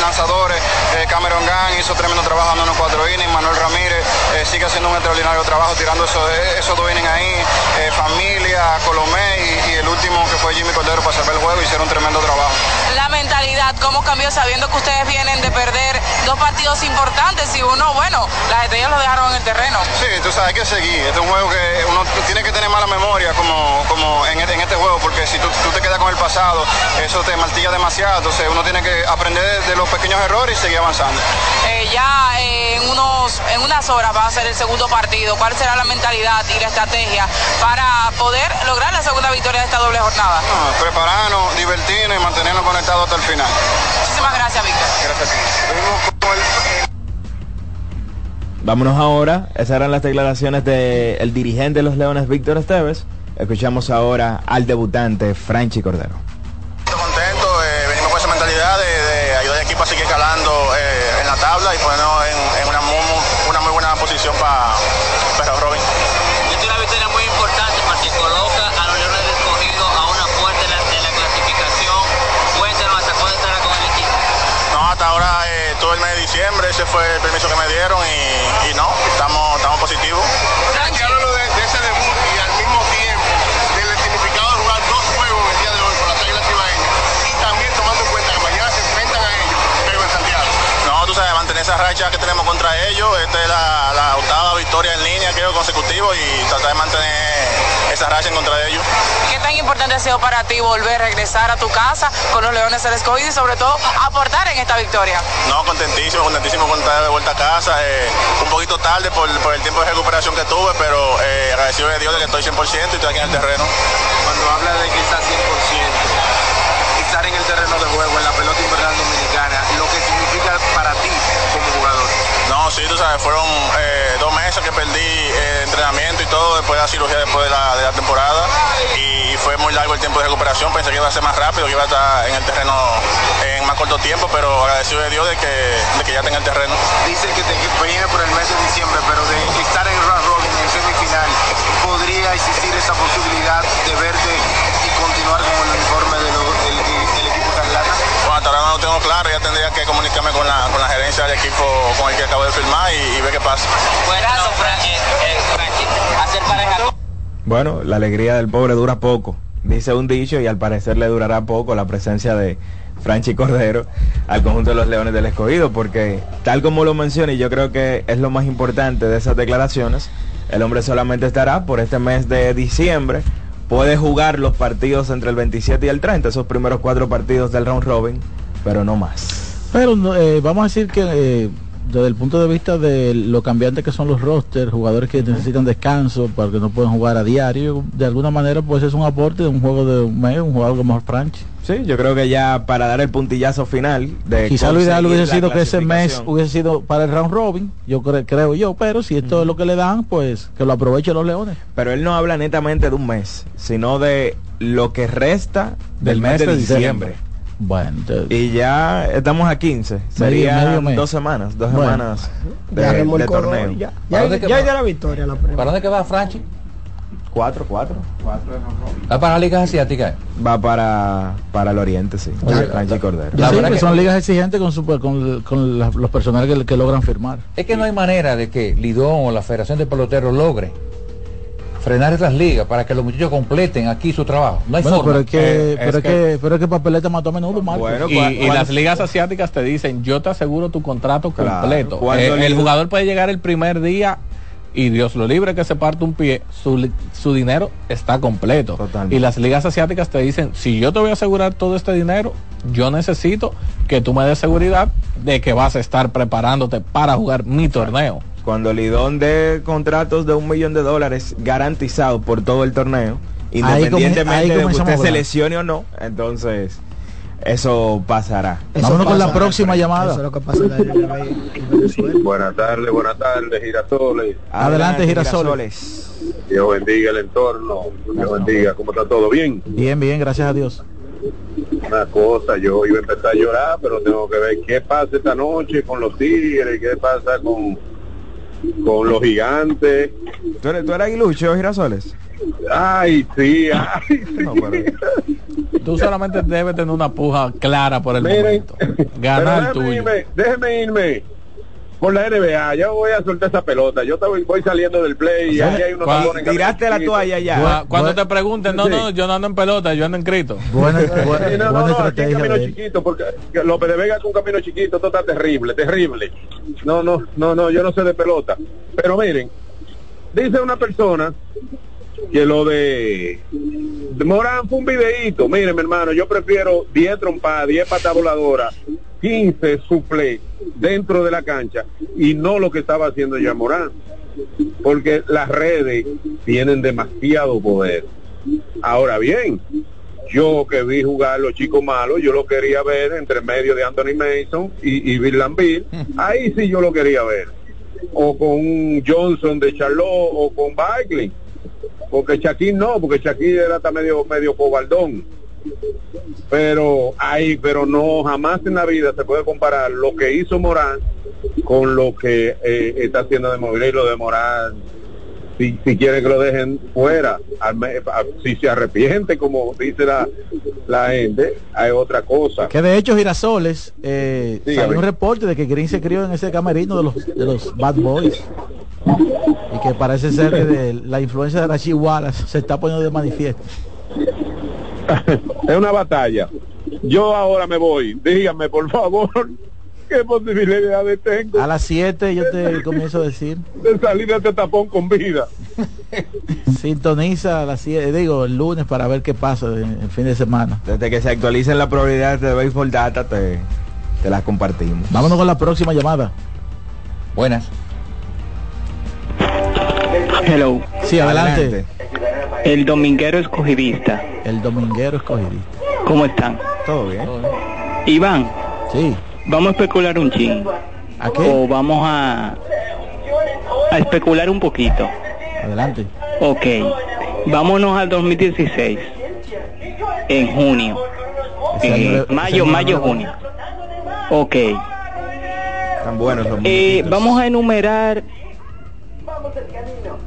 lanzadores, eh, Cameron Gunn hizo tremendo trabajo dando unos cuatro innings, Manuel Ramírez eh, sigue haciendo un extraordinario trabajo tirando esos, esos dos innings ahí, eh, Familia, Colomé y, y el último que fue Jimmy Cordero para salvar el juego, hicieron un tremendo trabajo. La mentalidad, ¿cómo cambió sabiendo que ustedes vienen de perder dos partidos importantes y uno, bueno, las estrellas lo dejaron en el terreno? Sí, tú sabes, hay que seguir. Este es un juego que uno tiene que tener mala memoria como, como en, este, en este juego, porque si tú, tú te quedas con el pasado, eso te martilla demasiado. Entonces uno tiene que aprender de, de los pequeños errores y seguir avanzando. Eh, ya eh, en, unos, en unas horas va a ser el segundo partido. ¿Cuál será la mentalidad y la estrategia para poder lograr la segunda victoria de esta doble jornada? No, prepararnos, divertirnos y mantenernos conectados hasta el final. Muchísimas gracias, Víctor. Gracias a ti. Vámonos ahora. Esas eran las declaraciones del dirigente de los Leones, Víctor Esteves. Escuchamos ahora al debutante Franchi Cordero. contento, eh, venimos con esa mentalidad de, de ayudar al equipo a seguir calando eh, en la tabla y ponernos en, en una, muy, una muy buena posición para para Robin. Esta es una victoria muy importante porque coloca a los Leones del Escogido a una fuerte de la, de la clasificación. Cuéntanos hasta cuándo estará con el equipo. No, hasta ahora eh, todo el mes de diciembre, ese fue el permiso que me dieron y, estamos, estamos positivos. Háblalo de, de ese debut y al mismo tiempo del significado de jugar dos juegos en el día de hoy con las Águilas Ibaeñas y también tomando en cuenta que mañana se enfrentan a ellos, pero en Santiago. No, tú sabes, mantener esa racha que tenemos contra ellos, esta es la, la octava victoria en línea, creo, consecutivo y tratar de mantener esa racha en contra de ellos. ¿Qué tan importante ha sido para ti volver, regresar a tu casa con los Leones del Escogido y sobre todo aportar en esta victoria? No, contentísimo, contentísimo con estar de vuelta a casa. eh, un poquito tarde por, por el tiempo de recuperación que tuve, pero eh, agradecido de Dios de que estoy 100% y estoy aquí en el terreno. Cuando habla de que está 100%, estar en el terreno de juego en la pelota invernal dominicana, lo que significa para ti como jugador. Sí, tú sabes, fueron eh, dos meses que perdí eh, entrenamiento y todo después de la cirugía, después de la, de temporada. Y fue muy largo el tiempo de recuperación, pensé que iba a ser más rápido, que iba a estar en el terreno en más corto tiempo, pero agradecido de Dios de que, de que ya tenga el terreno. Dice que te viene por el mes de diciembre, pero de estar en round robin en semifinal, podría existir esa posibilidad de verte y continuar con el uniforme de del, Carlata. Bueno, hasta ahora no lo tengo claro, ya tendría que comunicarme con la, con la gerencia del equipo con el que acabo de firmar y, y ver qué pasa. Eh, Franchi, hacer pareja con Bueno, la alegría del pobre dura poco, dice un dicho, y al parecer le durará poco la presencia de Franchi Cordero al conjunto de los Leones del Escogido, porque tal como lo menciona, y yo creo que es lo más importante de esas declaraciones, el hombre solamente estará por este mes de diciembre, puede jugar los partidos entre el 27 y el 30, esos primeros cuatro partidos del round robin, pero no más. Pero eh, vamos a decir que eh, desde el punto de vista de lo cambiante que son los rosters, jugadores que necesitan descanso para que no pueden jugar a diario, de alguna manera pues es un aporte de un juego de un mes, un jugador como Franchi. Sí, yo creo que ya para dar el puntillazo final de Quizá lo ideal hubiese sido que ese mes hubiese sido para el round robin, yo cre- creo yo, pero si esto es lo que le dan, pues que lo aprovechen los leones. Pero él no habla netamente de un mes, sino de lo que resta del, mes, de, diciembre. Bueno, entonces, Y ya estamos a 15. Serían medio mes. dos semanas, dos Bueno. semanas de, Ya de remolcó, torneo. Ya, ¿Para ya, ya la victoria la primera. ¿Para dónde que va Franchi? Cuatro, cuatro. ¿Va para las ligas asiáticas? Va para, para el oriente, sí. Franchi Cordero. La sí, verdad que que- son ligas exigentes con, super- con, con la- los personales que, que logran firmar. Es que no hay manera de que Lidón o la Federación de Peloteros logre frenar estas ligas para que los muchachos completen aquí su trabajo. No hay Bueno, forma. pero es que, Eh, pero es que- que, pero es que papeleta mató a menudo, Marcos. Bueno, y, las ligas asiáticas te dicen yo te aseguro tu contrato Claro, completo Eh, el jugador puede llegar el primer día y Dios lo libre que se parte un pie su, su dinero está completo Totalmente. y las ligas asiáticas te dicen si yo te voy a asegurar todo este dinero yo necesito que tú me des seguridad de que vas a estar preparándote para jugar mi torneo Cuando Lidón dé contratos de un millón de dólares garantizados por todo el torneo, Ahí independientemente come- ahí de que usted se lesione o no, entonces eso pasará. Eso Vámonos con la próxima Eso llamada. es lo que pasa en la LNB en Venezuela. Buenas tardes, buenas tardes, girasoles. Adelante, Girasoles. Dios bendiga el entorno. Dios bendiga. ¿Cómo está todo? ¿Bien? Bien, bien, gracias a Dios. una cosa, yo iba a empezar a llorar, pero tengo que ver qué pasa esta noche con los tigres, qué pasa con, con los gigantes. ¿Tú eres, tú eres aguilucho, girasoles? Ay, sí, ay, sí. Tú solamente debes tener una puja clara por el Miren, momento. Ganar Pero déjeme tuyo. irme, déjeme irme por la NBA. Yo voy a soltar esa pelota. Yo te voy, voy saliendo del play y ahí hay unos Cua- tapones que- Cua- Cuando te pregunten, no, Sí. no, yo no ando en pelota, yo ando en Cristo. Buena, Sí, no, no, no, aquí hay camino de chiquito, porque que López de Vega con un camino chiquito, esto está terrible, terrible. No, no, no, no, yo no sé de pelota. Pero miren, dice una persona que lo de, de Morán fue un videíto. Miren, mi hermano, yo prefiero 10 trompadas, 10 patas voladoras, 15 suple dentro de la cancha y no lo que estaba haciendo ya Morán. Porque las redes tienen demasiado poder. Ahora bien, yo que vi jugar los chicos malos, yo lo quería ver entre medio de Anthony Mason y, y Bill Lambill. Ahí sí yo lo quería ver. O con Johnson de Charlotte o con Bagley. Porque Shaquille no, porque Shaquille era hasta medio, medio cobardón. Pero ahí, pero no, jamás en la vida se puede comparar lo que hizo Morán con lo que eh, está haciendo de Movilé y lo de Morán si, si quieren que lo dejen fuera, al a- si se arrepiente, como dice la, la gente, hay otra cosa. Que de hecho Girasoles eh, salió un reporte de que Green se crió en ese camerino de los de los Bad Boys y que parece ser que de la influencia de Rashid Wallace se está poniendo de manifiesto. es una batalla. Yo ahora me voy. Dígame, por favor, qué posibilidades tengo A las 7 yo te comienzo a decir, de salir de este tapón con vida. sintoniza a las 7, digo el lunes para ver qué pasa en el fin de semana. Desde que se actualicen las probabilidades de Baseball Data, te, te las compartimos. Vámonos con la próxima llamada. Buenas. Hello. Sí, adelante. El dominguero escogidista. El dominguero escogidista. ¿Cómo están? Todo bien. Iván. Sí. Vamos a especular un ching. ¿A qué? O vamos a, a especular un poquito. Adelante. Ok. Vámonos al 2016. En junio. Eh, de- mayo, mayo, junio. Ok. Tan buenos los Eh, vamos a enumerar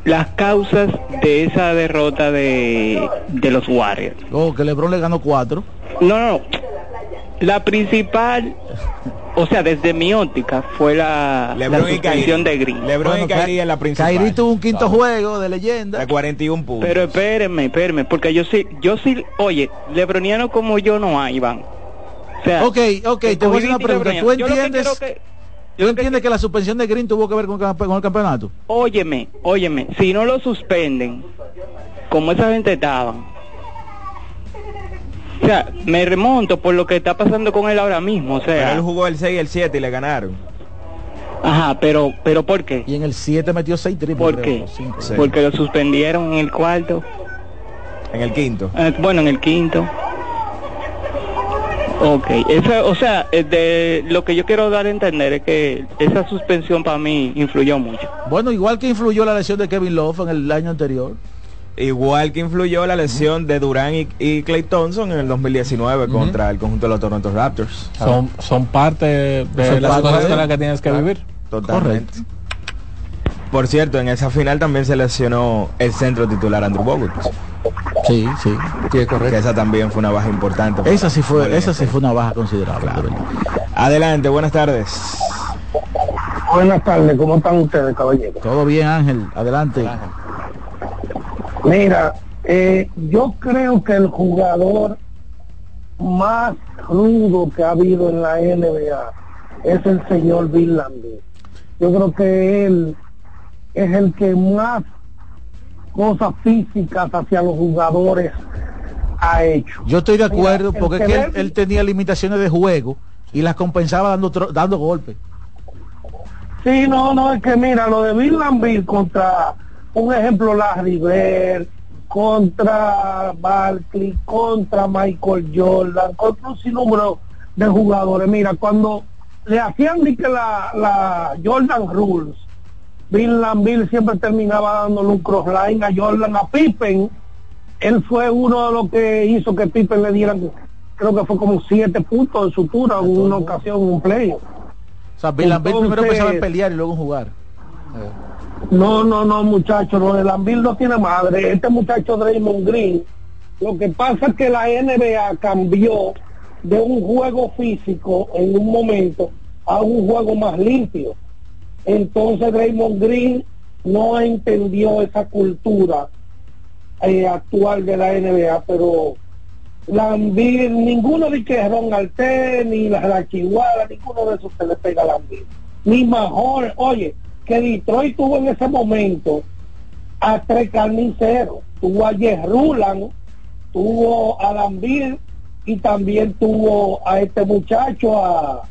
las causas de esa derrota de, de los Warriors. Oh, que LeBron le ganó 4. No, no. La principal, o sea, desde mi óptica, fue la, la LeBron suspensión de Green. LeBron y Kyrie en la principal. Kyrie tuvo un quinto juego de leyenda. De 41 puntos. Pero espérenme, espérenme, porque yo sí, yo sí, oye, lebroniano como yo no hay, Iván. O sea, Ok, ok, te voy a hacer una pregunta. ¿Tú lebroniano. Yo lo entiendes, que- ¿tú entiendes que la suspensión de Green tuvo que ver con, con el campeonato? óyeme, óyeme, si no lo suspenden, como esa gente estaba, o sea, me remonto por lo que está pasando con él ahora mismo, o Pero sea, él jugó el 6 y el 7 y le ganaron. ajá, pero, pero ¿por qué? Y en el 7 metió 6 triples. ¿Por creo, qué? cinco. Porque lo suspendieron en el cuarto, En el quinto. eh, bueno, en el quinto. Ok, eso, o sea, eh, de lo que yo quiero dar a entender es que esa suspensión para mí influyó mucho. Bueno, igual que influyó la lesión de Kevin Love en el año anterior. Igual que influyó la lesión de Durán y, y Clay Thompson en el 2019 contra el conjunto de los Toronto Raptors. Son, son parte de Son las parte cosas de- las que tienes que Claro. vivir. Totalmente. Por cierto, en esa final también se lesionó el centro titular Andrew Bogut. Sí, sí. Sí, es correcto. Que esa también fue una baja importante. Esa sí fue, esa sí fue una baja considerable. Adelante, buenas tardes. Buenas tardes, ¿cómo están ustedes, caballero? Todo bien, Ángel. Adelante. Mira, eh, yo creo que el jugador más rudo que ha habido en la NBA es el señor Bill Lambert. Yo creo que él es el que más cosas físicas hacia los jugadores ha hecho. Yo estoy de acuerdo porque es que él, tenía limitaciones de juego y las compensaba dando dando golpes. Sí, no, no, es que mira, lo de Bill Lambert contra, un ejemplo, Larry Bird, contra Barkley, contra Michael Jordan, contra un sinnúmero de jugadores. Mira, cuando le hacían ni que la, la Jordan Rules, Bill Lambert siempre terminaba dándole un crossline a Jordan, a Pippen. Él fue uno de los que hizo que Pippen le dieran creo que fue como siete puntos en su tour en una ocasión en un play. O sea, Bill Lambier primero pensaba en pelear y luego jugar. No, no, no, muchachos, lo de Lambil no tiene madre. Este muchacho Draymond Green, lo que pasa es que la NBA cambió de un juego físico en un momento a un juego más limpio. Entonces Draymond Green no entendió esa cultura eh, actual de la NBA, pero Lambil, ninguno de que Ron Arte, ni la, Chihuahua, ninguno de esos se le pega a Lambil. Ni mejor, oye, que Detroit tuvo en ese momento a tres carniceros. Tuvo a Jeff Ruland, tuvo a Lambil y también tuvo a este muchacho, a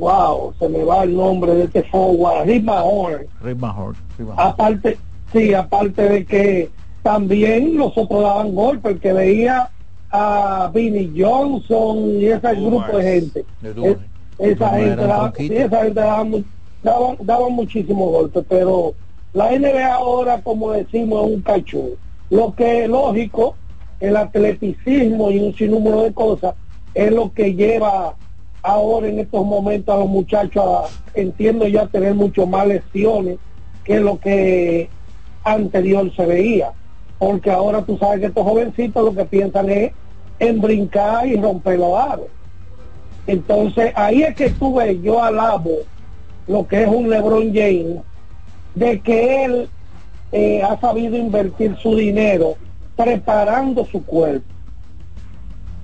wow, se me va el nombre de este forward, Rick Mahorn. Rick Mahorn. Aparte, sí, aparte de que también los otros daban golpes, que veía a Vinnie Johnson y ese grupo de gente. Es- esa gente, daba, sí, esa gente daba, mu- daban, daban muchísimos golpes, pero la NBA ahora, como decimos, es un cachú. Lo que es lógico, el atleticismo y un sinnúmero de cosas es lo que lleva ahora en estos momentos a los muchachos a, entiendo ya, tener mucho más lesiones que lo que anterior se veía. Porque ahora tú sabes que estos jovencitos lo que piensan es en brincar y romper los aros. Entonces ahí es que tú yo alabo lo que es un LeBron James, de que él eh, ha sabido invertir su dinero preparando su cuerpo.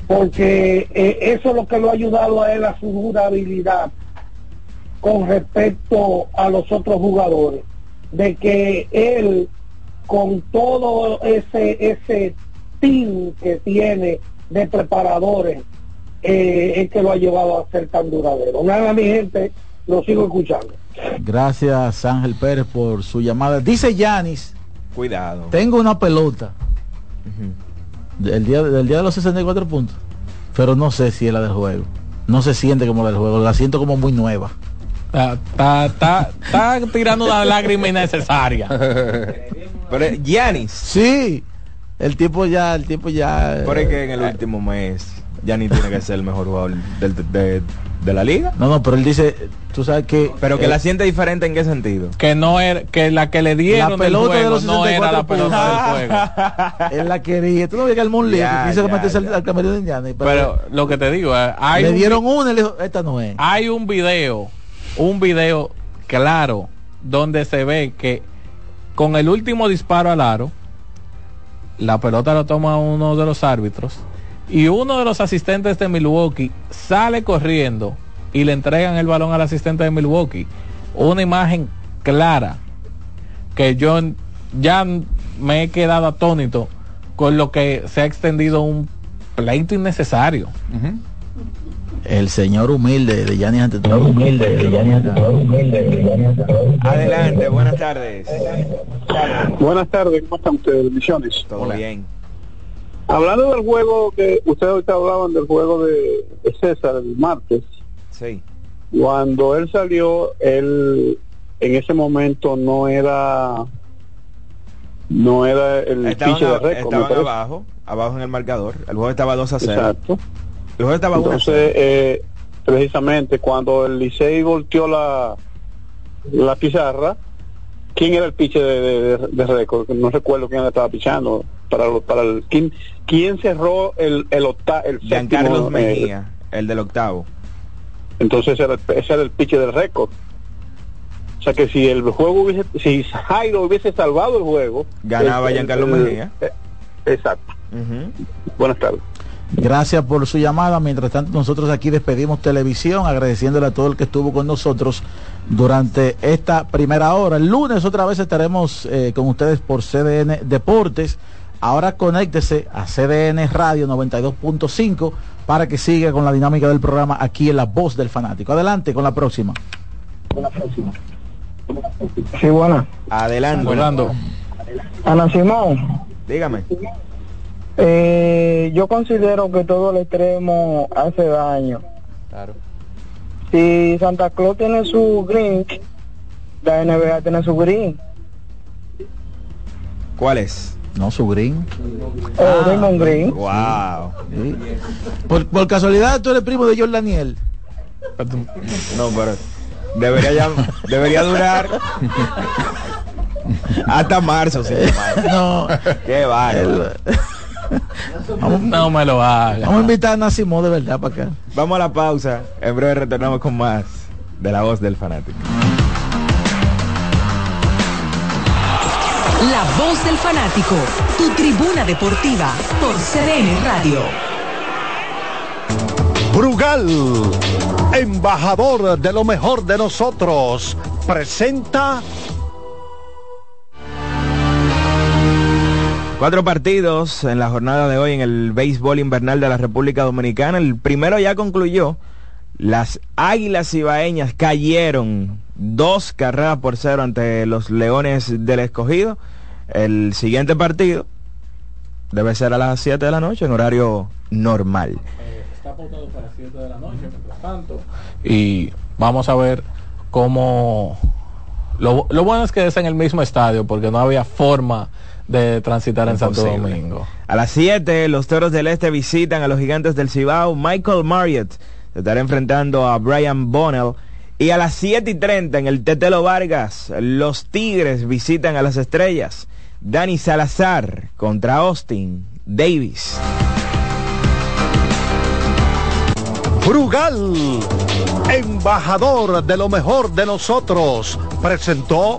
Porque eh, eso es lo que lo ha ayudado a él a su durabilidad con respecto a los otros jugadores. De que él, con todo ese, ese team que tiene de preparadores, eh, es que lo ha llevado a ser tan duradero. Nada, mi gente, lo sigo escuchando. Gracias Ángel Pérez por su llamada. Dice Yanis, Cuidado. tengo una pelota del día, del día de los 64 puntos, pero no sé si es la del juego. No se siente como la del juego, la siento como muy nueva. Está, está, está, está tirando una lágrima innecesaria. Pero Giannis. Sí, el tiempo ya, el tiempo ya. Por es que en el último mes Giannis tiene que ser el mejor jugador del- de, de la liga. No, no, pero él dice, tú sabes que. Pero que eh, la siente diferente en qué sentido. Que no era, que la que le dieron La del pelota de los no era la 64 pelota del juego. Él la quería. Tú no ves que el Ya, que quiso ya, meterse al, ya. al camerino de Indiana. Pero, Pero lo que te digo, eh, hay le un dieron una y le dijo, esta no es. hay un video, un video claro donde se ve que con el último disparo al aro, la pelota lo toma uno de los árbitros y uno de los asistentes de Milwaukee sale corriendo y le entregan el balón al asistente de Milwaukee. Una imagen clara que yo ya me he quedado atónito con lo que se ha extendido un pleito innecesario. El señor humilde de Giannis ante todo. Adelante, buenas tardes. Buenas tardes, ¿cómo están ustedes? Bendiciones. Todo bien. Hablando del juego que ustedes ahorita hablaban del juego de, César el martes, Sí. cuando él salió, él en ese momento no era no era el Estaban, de récord. estaban abajo, abajo en el marcador. El juego estaba 2 a 0. Exacto. El juego estaba 1 a 0. Entonces, eh, precisamente cuando el Licey volteó la, la pizarra, ¿quién era el piche de, de, de- de récord? No recuerdo quién estaba pichando. Para, lo- para el, ¿quién, quién cerró el, el, octa, el Giancarlos séptimo, eh, Mejía, el del octavo. entonces era, ese era el piche del récord. O sea que si el juego hubiese, si Jairo hubiese salvado el juego, Ganaba el- Giancarlo el- Mejía. eh, exacto. Buenas tardes. Gracias por su llamada. Mientras tanto, nosotros aquí despedimos televisión, agradeciéndole a todo el que estuvo con nosotros durante esta primera hora. El lunes otra vez estaremos eh, con ustedes por CDN Deportes. Ahora conéctese a CDN Radio 92.5 para que siga con la dinámica del programa aquí en La Voz del Fanático. Adelante con la próxima. Sí, buena. Adelante. Orlando. Ana Simón, Dígame. Eh, yo considero que todo el extremo hace daño. Claro. Si Santa Claus tiene su green, la NBA tiene su green. ¿Cuál es? No, su green. Oh, Damon Green. Wow. Sí. Por, por casualidad tú eres primo de John Daniel. No, pero debería ya, debería durar hasta marzo. sí, No. Qué bárbaro. No me lo haga. Vamos a invitar a Nacimo de verdad para acá. Vamos a la pausa. En breve retornamos con más de la voz del fanático. La voz del fanático, tu tribuna deportiva por CDN Radio. Brugal, embajador de lo mejor de nosotros, presenta Cuatro partidos en la jornada de hoy en el béisbol invernal de la República Dominicana. El primero ya concluyó. Las Águilas Ibaeñas cayeron dos carreras por cero ante los Leones del Escogido. El siguiente partido debe ser a las 7 de la noche en horario normal. Está apuntado para 7 de la noche, mientras tanto. Y vamos a ver cómo... Lo, lo bueno es que es en el mismo estadio porque no había forma de transitar en Santo. Domingo. A las 7, los Toros del Este visitan a los Gigantes del Cibao. Michael Marriott se estará enfrentando a Brian Bonnell. Y a las 7 y 30 en el Tetelo Vargas, los Tigres visitan a las Estrellas. Dani Salazar contra Austin Davis. Brugal, embajador de lo mejor de nosotros, presentó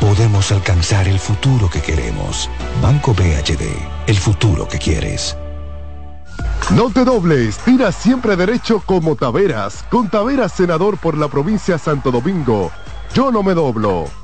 podemos alcanzar el futuro que queremos. Banco BHD, el futuro que quieres. No te dobles, tira siempre derecho como Taveras. Con Taveras, senador por la provincia Santo Domingo. Yo no me doblo.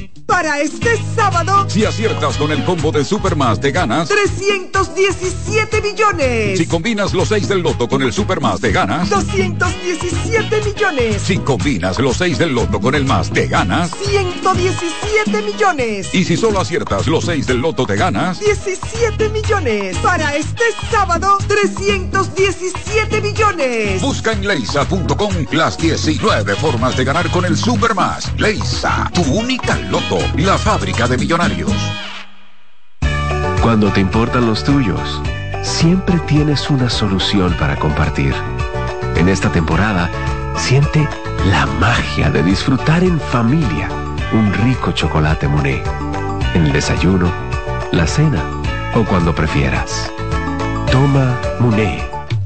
Para este sábado, Si aciertas con el combo de Supermas te ganas. 317 millones. Si combinas los 6 del loto con el Supermas te ganas. 217 millones. Si combinas los 6 del loto con el más te ganas. 117 millones. Y si solo aciertas los 6 del loto te ganas. 17 millones. Para este sábado, 317 millones. Busca en leisa.com las 19 formas de ganar con el Supermas. Leisa, tu única loto, la fábrica de millonarios. Cuando te importan los tuyos, siempre tienes una solución para compartir. En esta temporada, siente la magia de disfrutar en familia un rico chocolate Monet. En el desayuno, la cena o cuando prefieras. Toma Monet.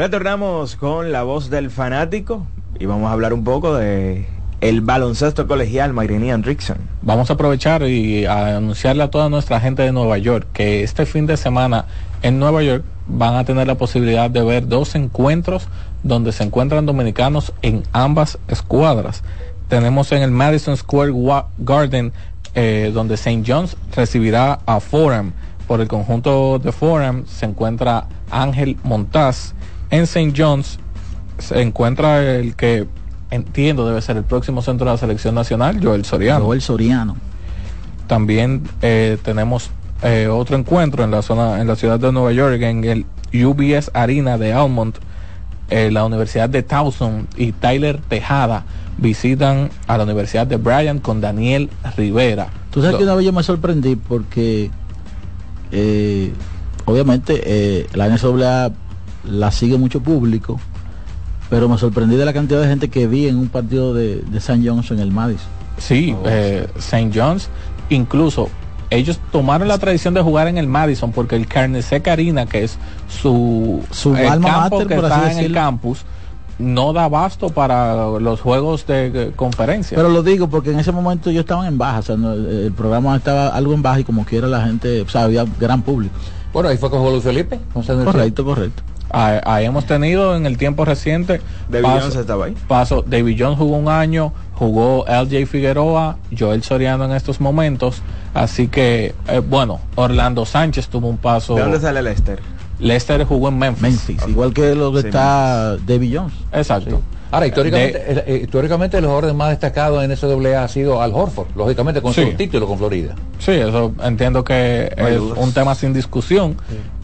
Retornamos con la voz del fanático y vamos a hablar un poco de el baloncesto colegial Mayrinian Rickson. Vamos a aprovechar y a anunciarle a toda nuestra gente de Nueva York que este fin de semana en Nueva York van a tener la posibilidad de ver dos encuentros donde se encuentran dominicanos en ambas escuadras. Tenemos en el Madison Square Garden eh, donde St. John's recibirá a Forum. Por el conjunto de Forum se encuentra Ángel Montaz. En St. John's se encuentra el que entiendo debe ser el próximo centro de la selección nacional, Joel Soriano. Joel Soriano. También eh, tenemos eh, otro encuentro en la zona, en la ciudad de Nueva York, en el UBS Arena de Almont. Eh, la Universidad de Towson y Tyler Tejada visitan a la Universidad de Bryant con Daniel Rivera. Tú sabes que una vez yo me sorprendí porque obviamente la NCAA la sigue mucho público, pero me sorprendí de la cantidad de gente que vi en un partido de, de St. John's en el Madison. Sí, eh, St. John's, incluso ellos tomaron la tradición de jugar en el Madison porque el Carnesec Arena, que es su, su alma campo que está en el campus, no da abasto para los juegos de conferencia. Pero lo digo porque en ese momento yo estaba en baja, o sea, el programa estaba algo en baja y como quiera la gente, o sea, había gran público. Bueno, ahí fue con Luis Felipe. Correcto, correcto. Ahí, hemos tenido en el tiempo reciente. David Jones estaba ahí. Paso, David Jones jugó un año, jugó LJ Figueroa, Joel Soriano en estos momentos. Así que, eh, bueno, Orlando Sánchez tuvo un paso. ¿De dónde sale Lester? Lester jugó en Memphis. igual que lo que está David Jones. Exacto. Ahora, históricamente, el, históricamente el jugador más destacado en SWA ha sido Al Horford, lógicamente con su título con Florida. Sí, eso entiendo que es un tema sin discusión.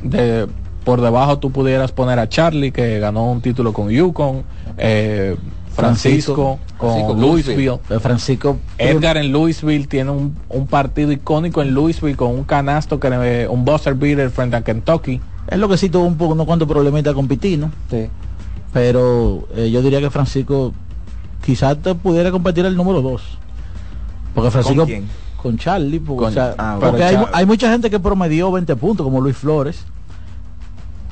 De por debajo tú pudieras poner a Charlie, que ganó un título con Yukon, eh, Francisco, con Louisville. Francisco Edgar en Louisville tiene un, partido icónico en Louisville con un canasto que un buzzer beater frente a Kentucky. Es lo que sí tuvo un poco, no cuánto problemita con Pitino. Sí. Pero eh, yo diría que Francisco quizás te pudiera competir el número 2. Porque Francisco ¿Con quién? Con Charlie, porque, ah, hay, hay, mucha gente que promedió 20 puntos, como Luis Flores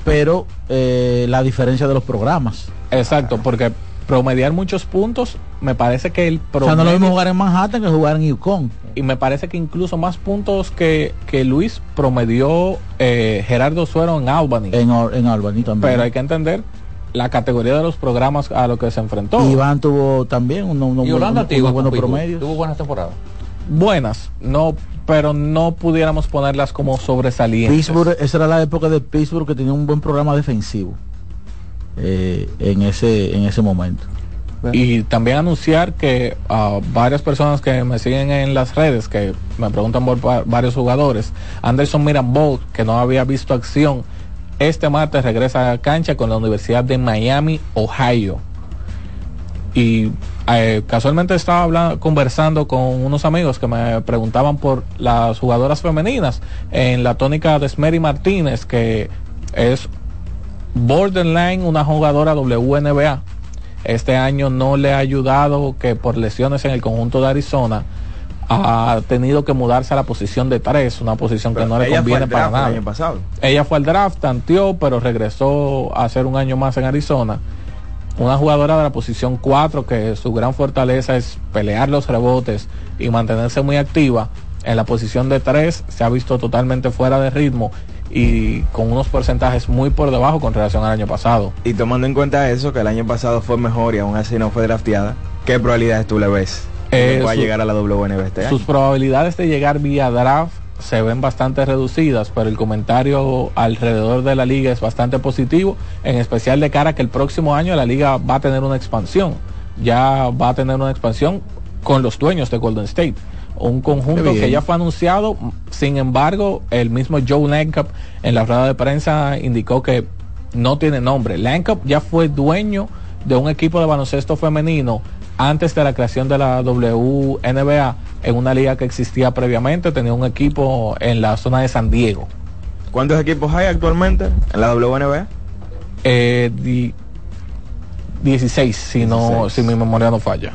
pero eh, la diferencia de los programas. Exacto, porque promediar muchos puntos, me parece que el promedio... O sea, no lo mismo jugar en Manhattan que jugar en Yukon. Y me parece que incluso más puntos que, que Luis promedió eh, Gerardo Suero en Albany. En, en Albany también. Pero hay que entender la categoría de los programas a lo que se enfrentó. Iván tuvo también unos uno, uno, buenos promedios. Tuvo buenas temporadas. Buenas, no pero no pudiéramos ponerlas como sobresalientes. Pittsburgh, esa era la época de Pittsburgh que tenía un buen programa defensivo eh, en ese en ese momento. Y también anunciar que a varias personas que me siguen en las redes, que me preguntan por varios jugadores, Anderson Mirambol, que no había visto acción, este martes regresa a cancha con la Universidad de Miami, Ohio. Y eh, casualmente estaba hablando, conversando con unos amigos que me preguntaban por las jugadoras femeninas en la tónica de Smery Martínez, que es borderline una jugadora WNBA. Este año no le ha ayudado que por lesiones en el conjunto de Arizona ha tenido que mudarse a la posición de tres, una posición que no le conviene para nada. Ella fue al draft, tanteó, pero regresó a hacer un año más en Arizona una jugadora de la posición 4 que su gran fortaleza es pelear los rebotes y mantenerse muy activa. En la posición de 3 se ha visto totalmente fuera de ritmo y con unos porcentajes muy por debajo con relación al año pasado. Y tomando en cuenta eso, que el año pasado fue mejor y aún así no fue drafteada, ¿qué probabilidades tú le ves? Eh, a llegar a la WNB este Sus probabilidades de llegar vía draft se ven bastante reducidas, pero el comentario alrededor de la liga es bastante positivo, en especial de cara a que el próximo año la liga va a tener una expansión, ya va a tener una expansión con los dueños de Golden State. Un conjunto que ya fue anunciado, sin embargo, el mismo Joe Langcap en la rueda de prensa indicó que no tiene nombre. Lancup ya fue dueño de un equipo de baloncesto femenino antes de la creación de la WNBA en una liga que existía previamente, tenía un equipo en la zona de San Diego. ¿Cuántos equipos hay actualmente en la WNBA? Eh, di- 16, si no, 16. si mi memoria no falla.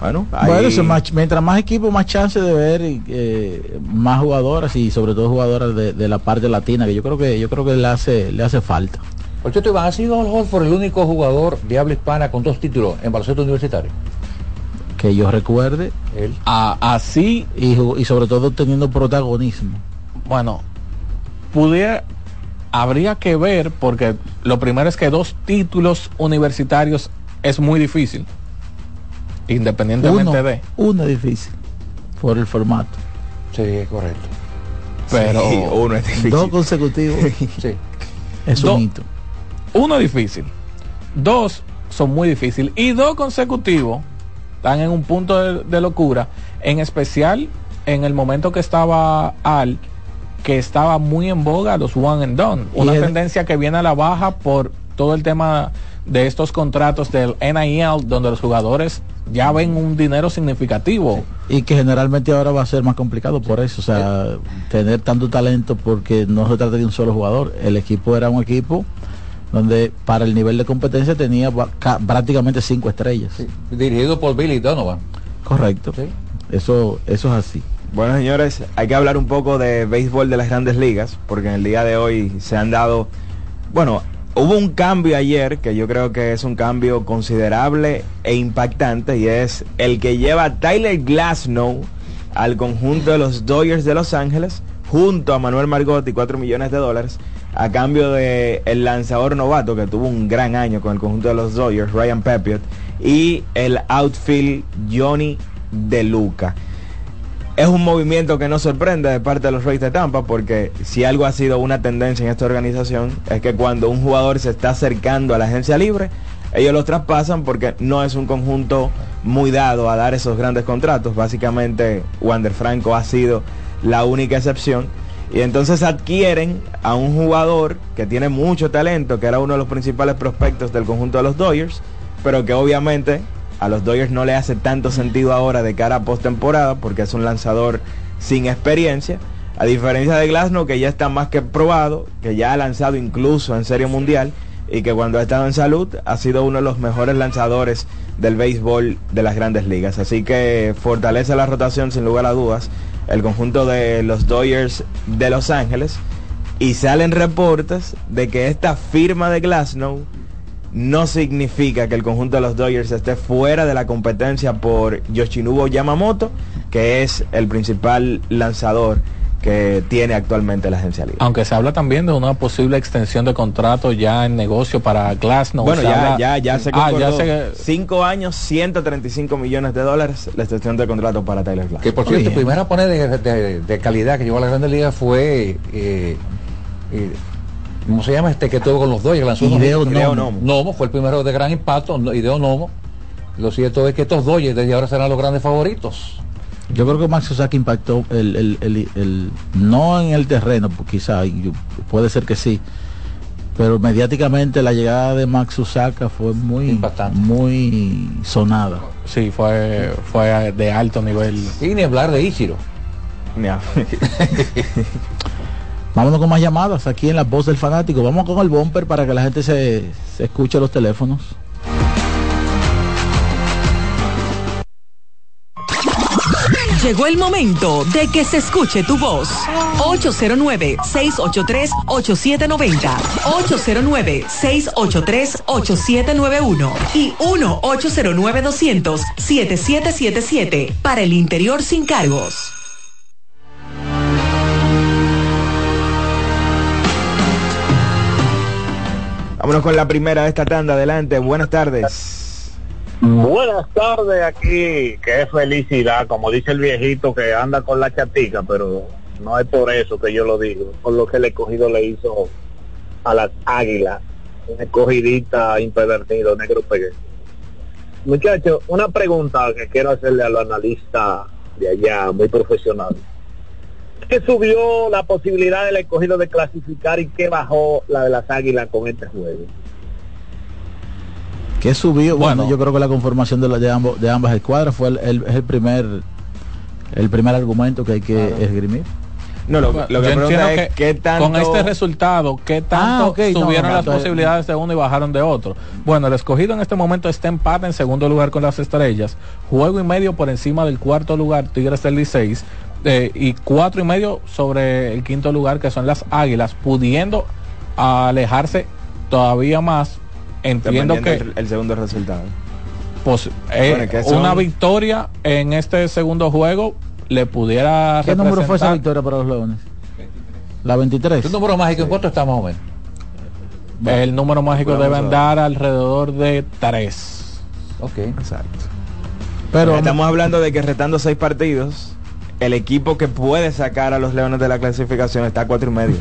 Bueno, Bueno, ahí- eso, más- mientras más equipos, más chance de ver eh, más jugadoras y sobre todo jugadoras de, de la parte latina, que yo creo que yo creo que le hace le hace falta. Por cierto, Iván, ha sido Holford el único jugador de habla hispana con dos títulos en baloncesto universitario. Que yo recuerde. Él. así. Y, sobre todo teniendo protagonismo. Bueno, pudiera, habría que ver, porque lo primero es que dos títulos universitarios es muy difícil. Independientemente Uno, de. uno es difícil. Por el formato. Sí, es correcto. Pero Sí, uno es difícil. Dos consecutivos. Sí. Es Do- un hito. Uno es difícil. Dos son muy difíciles. Y dos consecutivos están en un punto de, de locura. En especial en el momento que estaba Al, que estaba muy en boga los one and done. Una el- tendencia que viene a la baja por todo el tema de estos contratos del NIL, donde los jugadores ya ven un dinero significativo. Y que generalmente ahora va a ser más complicado por eso. O sea, tener tanto talento porque no se trata de un solo jugador. El equipo era un equipo donde para el nivel de competencia tenía prácticamente cinco estrellas. Dirigido por Billy Donovan. Correcto. Eso, eso es así. Bueno, señores, hay que hablar un poco de béisbol de las grandes ligas, porque en el día de hoy se han dado, bueno, hubo un cambio ayer que yo creo que es un cambio considerable e impactante y es el que lleva a Tyler Glasnow al conjunto de los Dodgers de Los Ángeles junto a Manuel Margotti, 4 millones de dólares, a cambio de el lanzador novato que tuvo un gran año con el conjunto de los Dodgers, Ryan Pepiot, y el outfield Johnny De Luca es un movimiento que no sorprende de parte de los Rays de Tampa porque si algo ha sido una tendencia en esta organización es que cuando un jugador se está acercando a la agencia libre, ellos los traspasan porque no es un conjunto muy dado a dar esos grandes contratos. Básicamente Wander Franco ha sido la única excepción. Y entonces adquieren a un jugador que tiene mucho talento, que era uno de los principales prospectos del conjunto de los Dodgers, pero que obviamente a los Dodgers no le hace tanto sentido ahora de cara a postemporada porque es un lanzador sin experiencia. A diferencia de Glasnow que ya está más que probado, que ya ha lanzado incluso en Serie Mundial y que cuando ha estado en salud ha sido uno de los mejores lanzadores del béisbol de las grandes ligas. Así que fortalece la rotación sin lugar a dudas el conjunto de los Dodgers de Los Ángeles y salen reportes de que esta firma de Glasnow no significa que el conjunto de los Dodgers esté fuera de la competencia por Yoshinobu Yamamoto, que es el principal lanzador que tiene actualmente la agencia libre. Aunque se habla también de una posible extensión de contrato ya en negocio para Glasnow. bueno, ya, habla- ya, ya se Ah, ya concordó. se- Cinco años, 135 millones de dólares la extensión de contrato para Tyler Glass. Que por cierto, el primer japonés de, de- de calidad que llegó a la Grande Liga fue. eh, eh, ¿Cómo se llama este que tuvo con los Dodgers? Lanzó Hideo Nomo. Nomo. Nomo fue el primero de gran impacto, no- Hideo Nomo. Lo cierto es que estos Dodgers desde ahora serán los grandes favoritos. Yo creo que Max Sosaki impactó el, el- el- el- no en el terreno, pues quizá, yo- puede ser que sí, pero mediáticamente la llegada de Max Susaka fue muy muy sonada. Sí, fue, fue de alto nivel. Y ni hablar de Ichiro. Vámonos con más llamadas aquí en la voz del fanático. Vamos con el bumper para que la gente se, se escuche los teléfonos. Llegó el momento de que se escuche tu voz. 809-683-8790. 809-683-8791. Y 1-809-200-7777. Para el interior sin cargos. Vámonos con la primera de esta tanda. Adelante, buenas tardes. Buenas tardes aquí, qué felicidad, como dice el viejito que anda con la chatica, pero no es por eso que yo lo digo, por lo que el escogido le hizo a las águilas, una escogidita impedernido, negro pegué. Muchachos, una pregunta que quiero hacerle a los analistas de allá, muy profesional. ¿Qué subió la posibilidad del escogido de clasificar y qué bajó la de las águilas con este juego? Que subió bueno, yo creo que la conformación de, la, de, ambos, de ambas escuadras fue el, el, primer el primer argumento que hay que Claro. esgrimir No, lo, lo que Yo es que qué tanto... con este resultado, ¿qué tanto Ah, ok, no, subieron no, las entonces- posibilidades de uno y bajaron de otro? Bueno, el escogido en este momento está empate en segundo lugar con las estrellas, juego y medio por encima del cuarto lugar, Tigres del Licey, eh, y cuatro y medio sobre el quinto lugar que son las Águilas, pudiendo alejarse todavía más. Entiendo que el, el segundo resultado. pues, eh, Bueno, que son- una victoria en este segundo juego le pudiera ¿qué número fue esa victoria para los Leones? la 23 ¿Un número mágico en cuánto está más o menos? El número mágico debe andar alrededor de 3. Ok. Exacto. pero estamos hablando de que retando seis partidos, el equipo que puede sacar a los Leones de la clasificación está a cuatro y medio.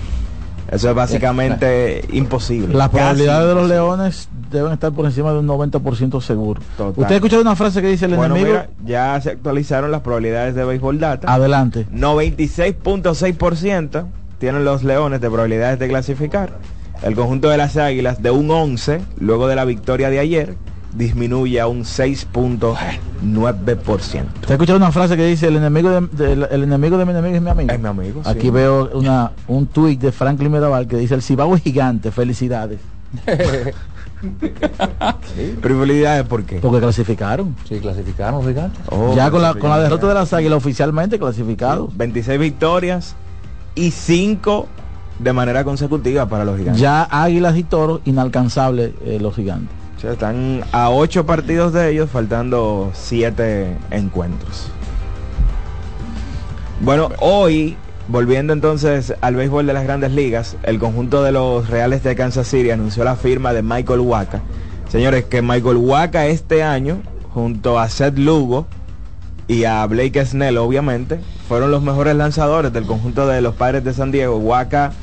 Eso es básicamente imposible. las probabilidades de los. Leones deben estar por encima de un 90% seguro Total. usted ha escuchado una frase que dice el Bueno, enemigo mira, ya se actualizaron las probabilidades de béisbol data. adelante 96.6% tienen los Leones de probabilidades de clasificar. El conjunto de las Águilas de un 11, luego de la victoria de ayer, disminuye a un 6.9%. ¿Usted ha escuchado una frase que dice el enemigo de, de- el enemigo de mi enemigo es mi amigo? Es mi amigo. sí. Aquí veo una, un tuit de Franklin Mirabal que dice el Cibao es gigante, felicidades. ¿por qué? Porque clasificaron. Sí, clasificaron gigantes. Oh, ya con la, con la derrota de las águilas oficialmente clasificados. 26 victorias y 5 de manera consecutiva para los gigantes. Ya águilas y toros inalcanzables eh, los gigantes. O sea, están a 8 partidos de ellos, faltando 7 encuentros. Bueno, hoy, volviendo entonces al béisbol de las grandes ligas, el conjunto de los Reales de Kansas City anunció la firma de Michael Waka. Señores, que Michael Waka este año, junto a Seth Lugo y a Blake Snell, obviamente, fueron los mejores lanzadores del conjunto de los Padres de San Diego. Waka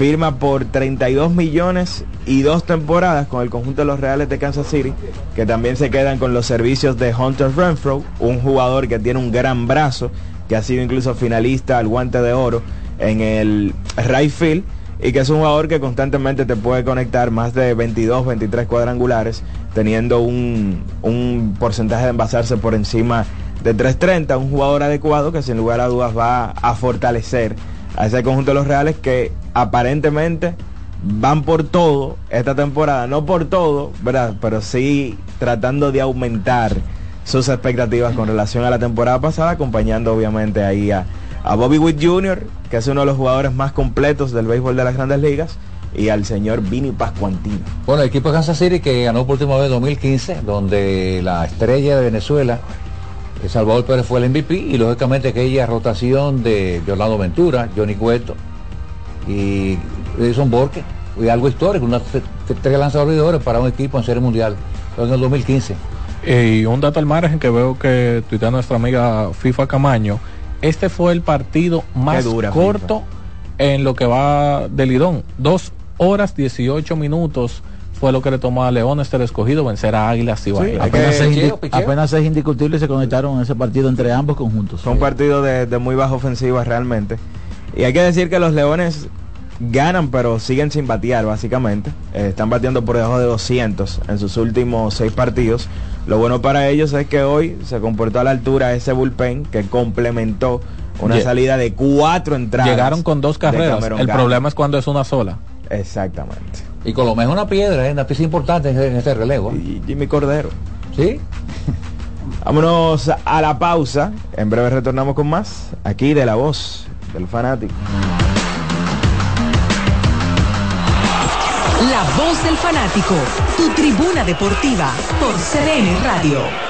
firma por 32 millones y dos temporadas con el conjunto de los Reales de Kansas City, que también se quedan con los servicios de Hunter Renfro, un jugador que tiene un gran brazo, que ha sido incluso finalista al guante de oro en el right field y que es un jugador que constantemente te puede conectar más de 22, 23 cuadrangulares, teniendo un, un porcentaje de envasarse por encima de 330, un jugador adecuado que sin lugar a dudas va a fortalecer a ese conjunto de los Reales que aparentemente van por todo esta temporada, no por todo, ¿verdad? Pero sí tratando de aumentar sus expectativas con relación a la temporada pasada, acompañando obviamente ahí a, a Bobby Witt Jr., que es uno de los jugadores más completos del béisbol de las grandes ligas, y al señor Vini Pascuantino. Bueno, el equipo de Kansas City que ganó por última vez en 2015, donde la estrella de Venezuela, Salvador Pérez fue el MVP y lógicamente aquella rotación de, Orlando Ventura, Johnny Cueto y Edison Borque, fue algo histórico, tre- tres lanzadores para un equipo en serie mundial, en el 2015. Y un dato al margen que veo que tuitea nuestra amiga FIFA Camaño, este fue el partido más dura, corto en lo que va de Lidón. Dos horas 18 minutos fue lo que le tomó a Leones el escogido vencer a Águilas y Bahía. Apenas, que- es indi- picheo, picheo. apenas es indiscutible se conectaron en ese partido entre ambos conjuntos. Fue un partido de, de muy baja ofensiva realmente. Y hay que decir que los Leones ganan, pero siguen sin batear, básicamente. Eh, están bateando por debajo de 200 en sus últimos seis partidos. Lo bueno para ellos es que hoy se comportó a la altura ese bullpen que complementó una salida de cuatro entradas. Llegaron con dos carreras. El problema es cuando es una sola. Exactamente. Y Colomé es una piedra, es una pieza importante en, en este relevo. Y Jimmy Cordero. ¿Sí? Vámonos a la pausa. En breve retornamos con más. Aquí de la voz del fanático. La voz del fanático, tu tribuna deportiva por CDN Radio.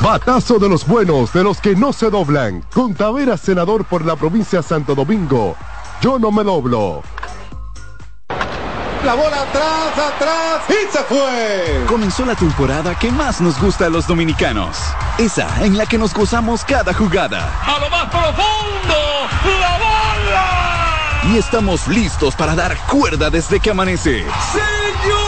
Batazo de los buenos, de los que no se doblan. Con Taveras, senador por la provincia de Santo Domingo. Yo no me doblo. La bola atrás, atrás y se fue. Comenzó la temporada que más nos gusta a los dominicanos. Esa en la que nos gozamos cada jugada. A lo más profundo, la bola. Y estamos listos para dar cuerda desde que amanece. Señores,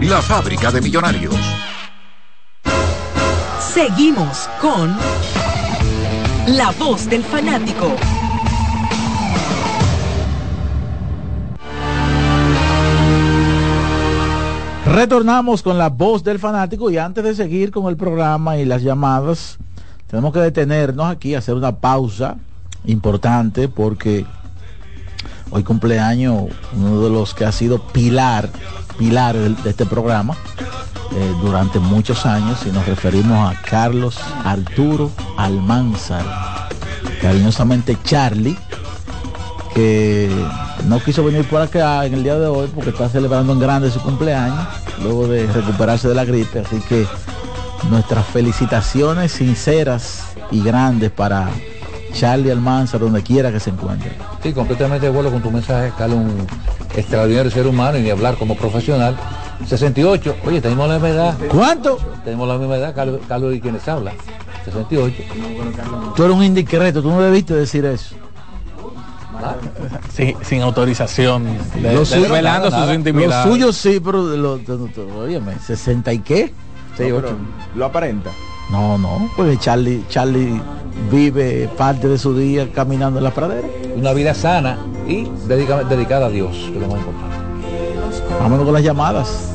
la fábrica de millonarios. Seguimos con La Voz del Fanático. Retornamos con la voz del fanático y antes de seguir con el programa y las llamadas, tenemos que detenernos aquí, hacer una pausa importante porque hoy cumpleaños uno de los que ha sido pilar, pilar de, de este programa eh, durante muchos años y nos referimos a Carlos Arturo Almanzar, cariñosamente Charlie, que no quiso venir por acá en el día de hoy porque está celebrando en grande su cumpleaños, luego de recuperarse de la gripe, así que nuestras felicitaciones sinceras y grandes para Charlie Almanzar, donde quiera que se encuentre. Sí, completamente de acuerdo con tu mensaje, Carlos, un extraordinario ser humano y ni hablar como profesional. 68, oye, tenemos la misma edad. ¿Cuánto? Tenemos la misma edad, Carlos, Carlos y quienes habla. 68. Tú eres un indiscreto, tú no debiste decir eso. Sí, sin autorización, de, Lo suyo- desvelando sus Lo intimidades. suyo sí, pero de lo, óyeme, ¿60 y qué? Lo aparenta. No, no, porque Charlie, Charlie vive parte de su día caminando en la pradera. Una vida sana y dedica- dedicada a Dios, que es lo más importante. Vámonos con las llamadas.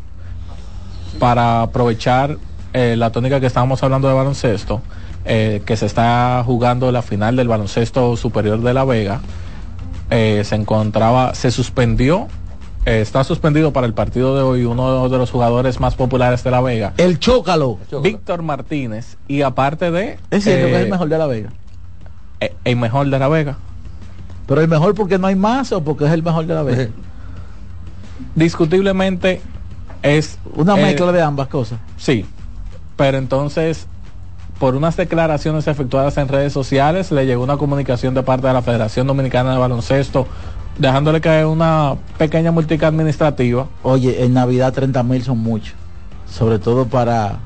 para aprovechar eh, la tónica que estábamos hablando de baloncesto, eh, que se está jugando la final del baloncesto superior de La Vega, eh, se encontraba, se suspendió, eh, está suspendido para el partido de hoy uno de los jugadores más populares de La Vega, El Chócalo. Víctor Martínez, y aparte de... Es cierto que es el mejor de la Vega. eh, el mejor de La Vega. Pero el mejor porque no hay más o porque es el mejor de la Vega. Discutiblemente es... Una eh, mezcla de ambas cosas. Sí, pero entonces, por unas declaraciones efectuadas en redes sociales, le llegó una comunicación de parte de la Federación Dominicana de Baloncesto, dejándole caer una pequeña multica administrativa. Oye, en Navidad 30 mil son muchos. Sobre todo para,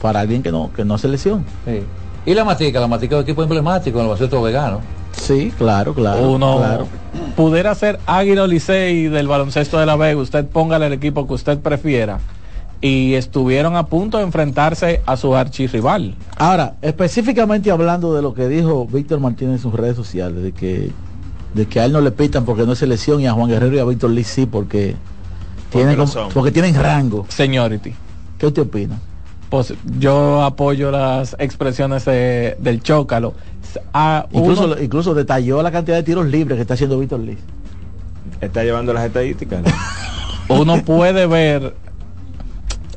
para alguien que no, que no se lesiona. Sí. Y la matica, la matica es un equipo emblemático en el baloncesto vegano. Sí, claro, claro. Uno claro. pudiera ser Águila Licey del baloncesto de la Vega, usted póngale el equipo que usted prefiera. Y estuvieron a punto de enfrentarse a su archirrival. Ahora, específicamente hablando de lo que dijo Víctor Martínez en sus redes sociales, de que, de que a él no le pitan porque no es selección y a Juan Guerrero y a Víctor Lee sí porque tienen, lo como- son. porque tienen rango. Seniority. ¿Qué usted opina? Pues yo apoyo las expresiones de- del Chócalo. Incluso, uno- incluso detalló la cantidad de tiros libres que está haciendo Víctor Lee. Está llevando las estadísticas. uno puede ver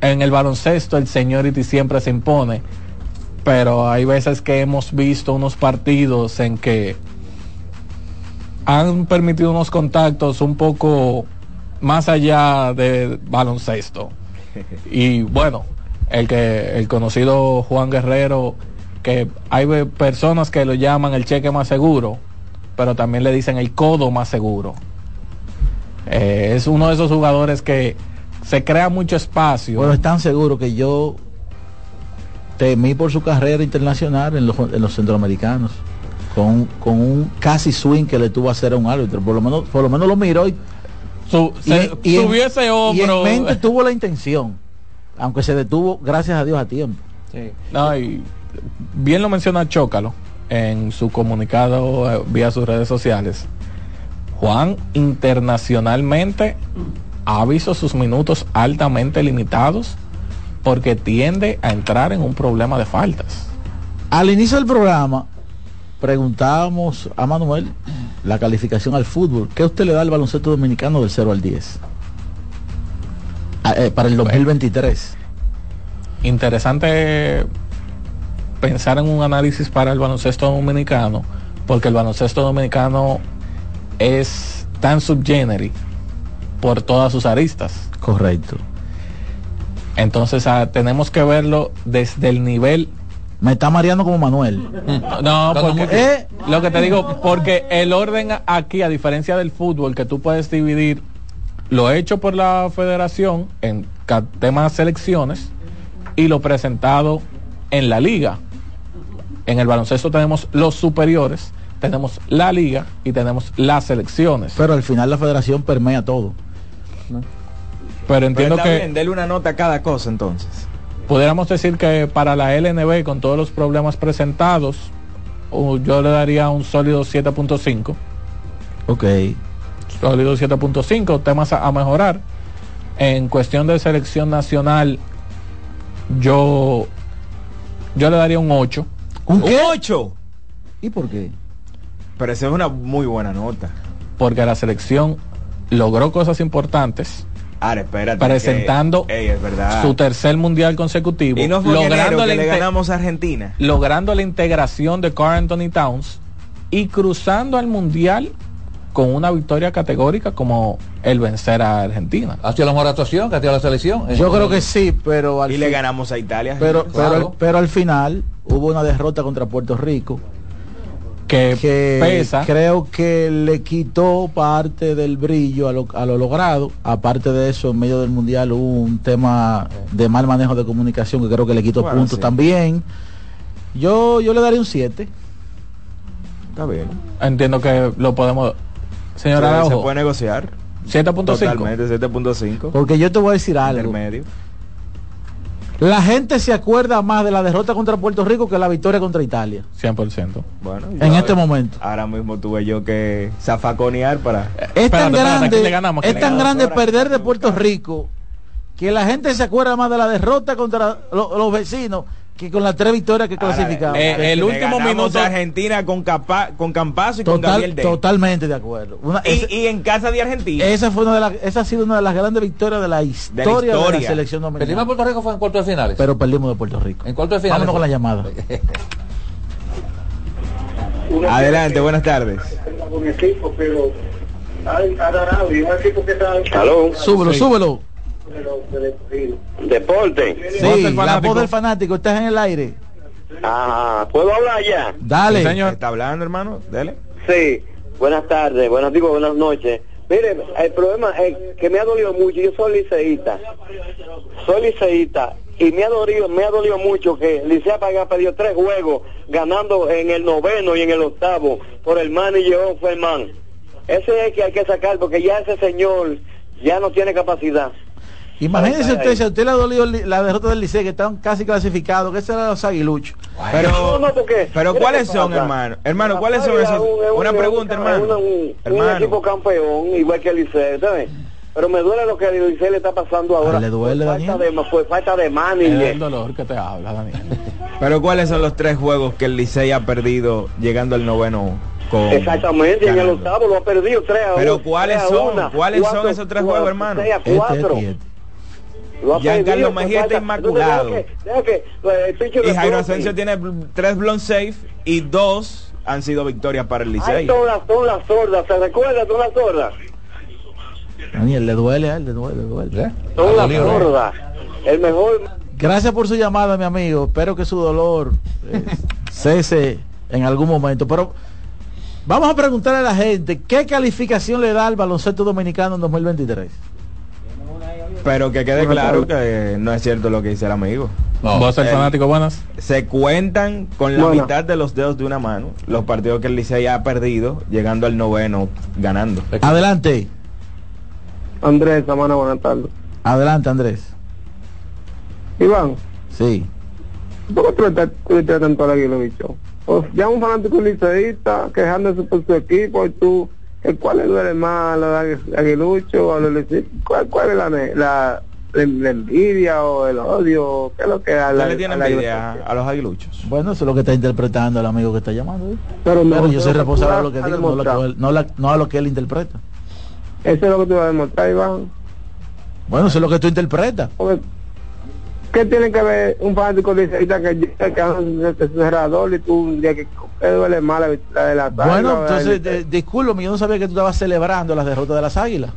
en el baloncesto el seniority siempre se impone, pero hay veces que hemos visto unos partidos en que han permitido unos contactos un poco más allá de baloncesto. Y bueno, el que el conocido Juan Guerrero, que hay personas que lo llaman el cheque más seguro, pero también le dicen el codo más seguro. Eh, es uno de esos jugadores que se crea mucho espacio. Bueno, es tan seguro que yo temí por su carrera internacional en los, en los centroamericanos. Con, con un casi swing que le tuvo a hacer a un árbitro. Por lo menos, por lo menos lo miró y, Su- se- subió ese y hombro. en mente tuvo la intención. Aunque se detuvo, gracias a Dios, a tiempo. No, y bien lo menciona Chócalo en su comunicado eh, vía sus redes sociales. Juan internacionalmente ha visto sus minutos altamente limitados porque tiende a entrar en un problema de faltas. Al inicio del programa preguntábamos a Manuel la calificación al fútbol. ¿Qué usted le da al baloncesto dominicano del 0 al 10? Ah, eh, para el 2023. Interesante pensar en un análisis para el baloncesto dominicano, porque el baloncesto dominicano es tan subgénero por todas sus aristas. Correcto. Entonces ah, tenemos que verlo desde el nivel me está mareando como Manuel. No, porque eh, lo que te digo, porque el orden aquí, a diferencia del fútbol, que tú puedes dividir lo hecho por la federación en temas selecciones y lo presentado en la liga. En el baloncesto tenemos los superiores, tenemos la liga y tenemos las selecciones. Pero al final la federación permea todo. Pero entiendo que... Bien, dele una nota a cada cosa entonces. Pudiéramos decir que para la LNB, con todos los problemas presentados, yo le daría un sólido 7.5. Ok. Sólido 7.5, temas a, mejorar. En cuestión de selección nacional, yo, yo le daría un 8. ¿Un, 8? ¿Y por qué? Pero esa es una muy buena nota. Porque la selección logró cosas importantes presentando su tercer mundial consecutivo, y logrando le ganamos a Argentina, logrando la integración de Carl Anthony Towns y cruzando al mundial con una victoria categórica como el vencer a Argentina. ¿Hacia la mejor actuación que hacia la selección? Yo creo que sí, pero al y le ganamos a Italia. Pero, pero, pero al final hubo una derrota contra Puerto Rico que, pesa. Creo que le quitó parte del brillo a lo, a lo, logrado. Aparte de eso, en medio del mundial hubo un tema de mal manejo de comunicación que creo que le quitó puntos también. Yo, yo le daría un 7. Está bien. Entiendo que lo podemos. Señora, se, se puede negociar. 7.5. Totalmente, 7.5. Porque yo te voy a decir algo. Medio. La gente se acuerda más de la derrota contra Puerto Rico que la victoria contra Italia. 100%. Bueno, en este momento. Ahora mismo tuve yo que zafaconear para... Es tan grande, es tan grande perder de Puerto Rico que la gente se acuerda más de la derrota contra los vecinos que con las tres victorias que clasificamos. Eh, el último minuto de Argentina con Capa, con Campazo y con Gabriel Totalmente de acuerdo. y, en casa de Argentina. Esa fue una de las, esa ha sido una de las grandes victorias de la historia de la, selección dominicana. Perdimos a Puerto Rico fue en cuartos de finales. Pero perdimos de Puerto Rico. En cuartos de finales. Vámonos con la llamada. Adelante, buenas tardes. Súbelo, súbelo. Deporte. Sí, la voz del fanático, estás en el aire. Ah, ¿puedo hablar ya? Dale. señor. ¿Está hablando, hermano? Dale. Sí, buenas tardes, buenas digo, buenas noches. Mire, el problema es que me ha dolido mucho, yo soy liceísta, soy liceísta y me ha dolido, me ha dolido mucho que Licea ha perdido tres juegos ganando en el noveno y en el octavo por el manager man Ese es que hay que sacar porque ya ese señor ya no tiene capacidad. Imagínese usted, si a usted le ha dolido la derrota del Liceo, que estaban casi clasificados, que ese era los aguiluchos. Pero, pero ¿cuáles son, hermano? Hermano, ¿cuáles son esos? Una pregunta, hermano. Un, equipo campeón, igual que el Liceo, ¿sabes? Pero me duele lo que el Liceo le está pasando ahora. ¿Le duele, falta de, pues, falta de manager. Es el dolor que te habla, Daniel. pero ¿cuáles son los tres juegos que el Licey ha perdido llegando al noveno con Exactamente, en el octavo lo ha perdido 3 a Pero ¿cuáles son? ¿Cuáles son esos tres juegos, hermano? 6 a 4. Giancarlo Mejía está inmaculado. Pues, y Jairo Asensio tiene tres blonde safe y dos han sido victorias para el Licey. Son las, son las sordas, ¿se recuerda? Son las sordas. Daniel, le duele a él, le duele, le duele. ¿Eh? Son las sordas. El mejor... Gracias por su llamada, mi amigo. Espero que su dolor eh, cese en algún momento. Pero vamos a preguntarle a la gente, ¿qué calificación le da al baloncesto dominicano en 2023? Pero que quede claro que no es cierto lo que dice el amigo. ¿Vos el fanático buenas? Se cuentan con la mitad de los dedos de una mano los partidos que el Licey ha perdido, llegando al noveno, ganando. Adelante. Andrés, semana buenas tardes. Adelante, Andrés. Iván. Sí. ¿Por qué tú estás atento a la bicho? Pues ya un fanático liceísta quejándose por su equipo y tú ¿cuál le duele más a los aguiluchos o a los liceístas? ¿Cuál, cuál es la, la, la, la envidia o el odio? ¿Qué es lo que a ¿Usted la, le tiene a la- envidia a los aguiluchos? Bueno, eso es lo que está interpretando el amigo que está llamando. ¿eh? Pero no, yo soy pero responsable de lo que digo, no, lo que él- no, la- no a lo que él interpreta. Eso es lo que tú vas a demostrar, Iván. Bueno, eso es lo que tú interpretas. Porque, ¿Qué tiene que ver un fanático que llega que es cerrador y tú un día que duele más la, de la Bueno, entonces, eh, discúlpame, yo no sabía que tú estabas celebrando las derrotas de las águilas.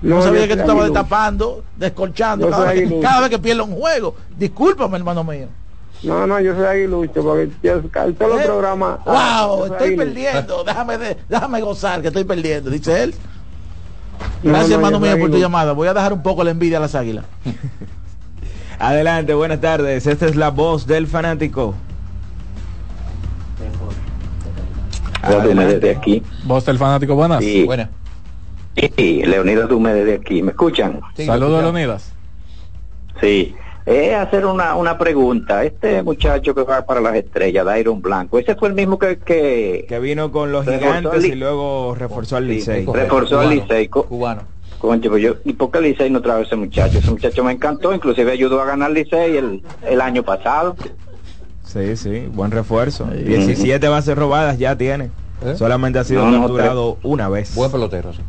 No, No, sabía que tú estabas destapando, descolchando cada vez, que, cada vez que pierde un juego. Discúlpame, hermano mío. No, no, yo soy aguilucho porque yo todos los ¿Eh? programas. ah, Wow, soy estoy aguilucho. perdiendo. Déjame, de- déjame gozar que estoy perdiendo, dice él. No, Gracias, no, hermano yo soy mío, por tu llamada. Voy a dejar un poco la envidia a las águilas. Adelante, buenas tardes. Esta es la voz del fanático. Desde aquí. Voz del fanático, buenas. Sí. Sí, Leonidas Dume desde aquí. ¿Me escuchan? Saludos, Leonidas. Sí. Es hacer una, una pregunta. Este muchacho que va para las estrellas, Dairon Blanco, ¿ese fue el mismo que... Que, Que vino con los gigantes y luego reforzó al Licey. reforzó al Licey? Cubano. Conche, pues yo, ¿y por qué el Licey no trajo ese muchacho? Ese muchacho me encantó, inclusive ayudó a ganar Licey el, el año pasado. Sí, sí, buen refuerzo. 17 bases robadas ya tiene. ¿Eh? Solamente ha sido No, no, una vez. Buen pelotero, sí.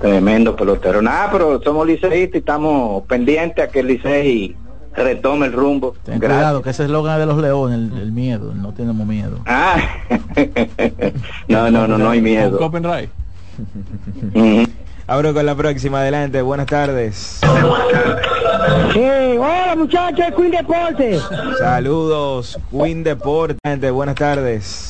Tremendo pelotero. Nada, pero somos liceístas y estamos pendientes a que el Licey retome el rumbo. Ten Gracias. cuidado, que ese eslogan de los leones, el, el miedo, no tenemos miedo. Ah, no, no, no, no hay Un miedo. copyright. Abro con la próxima, adelante, buenas tardes. Hola muchachos, Queen Deportes. Saludos, Queen Deporte, Adelante, buenas tardes.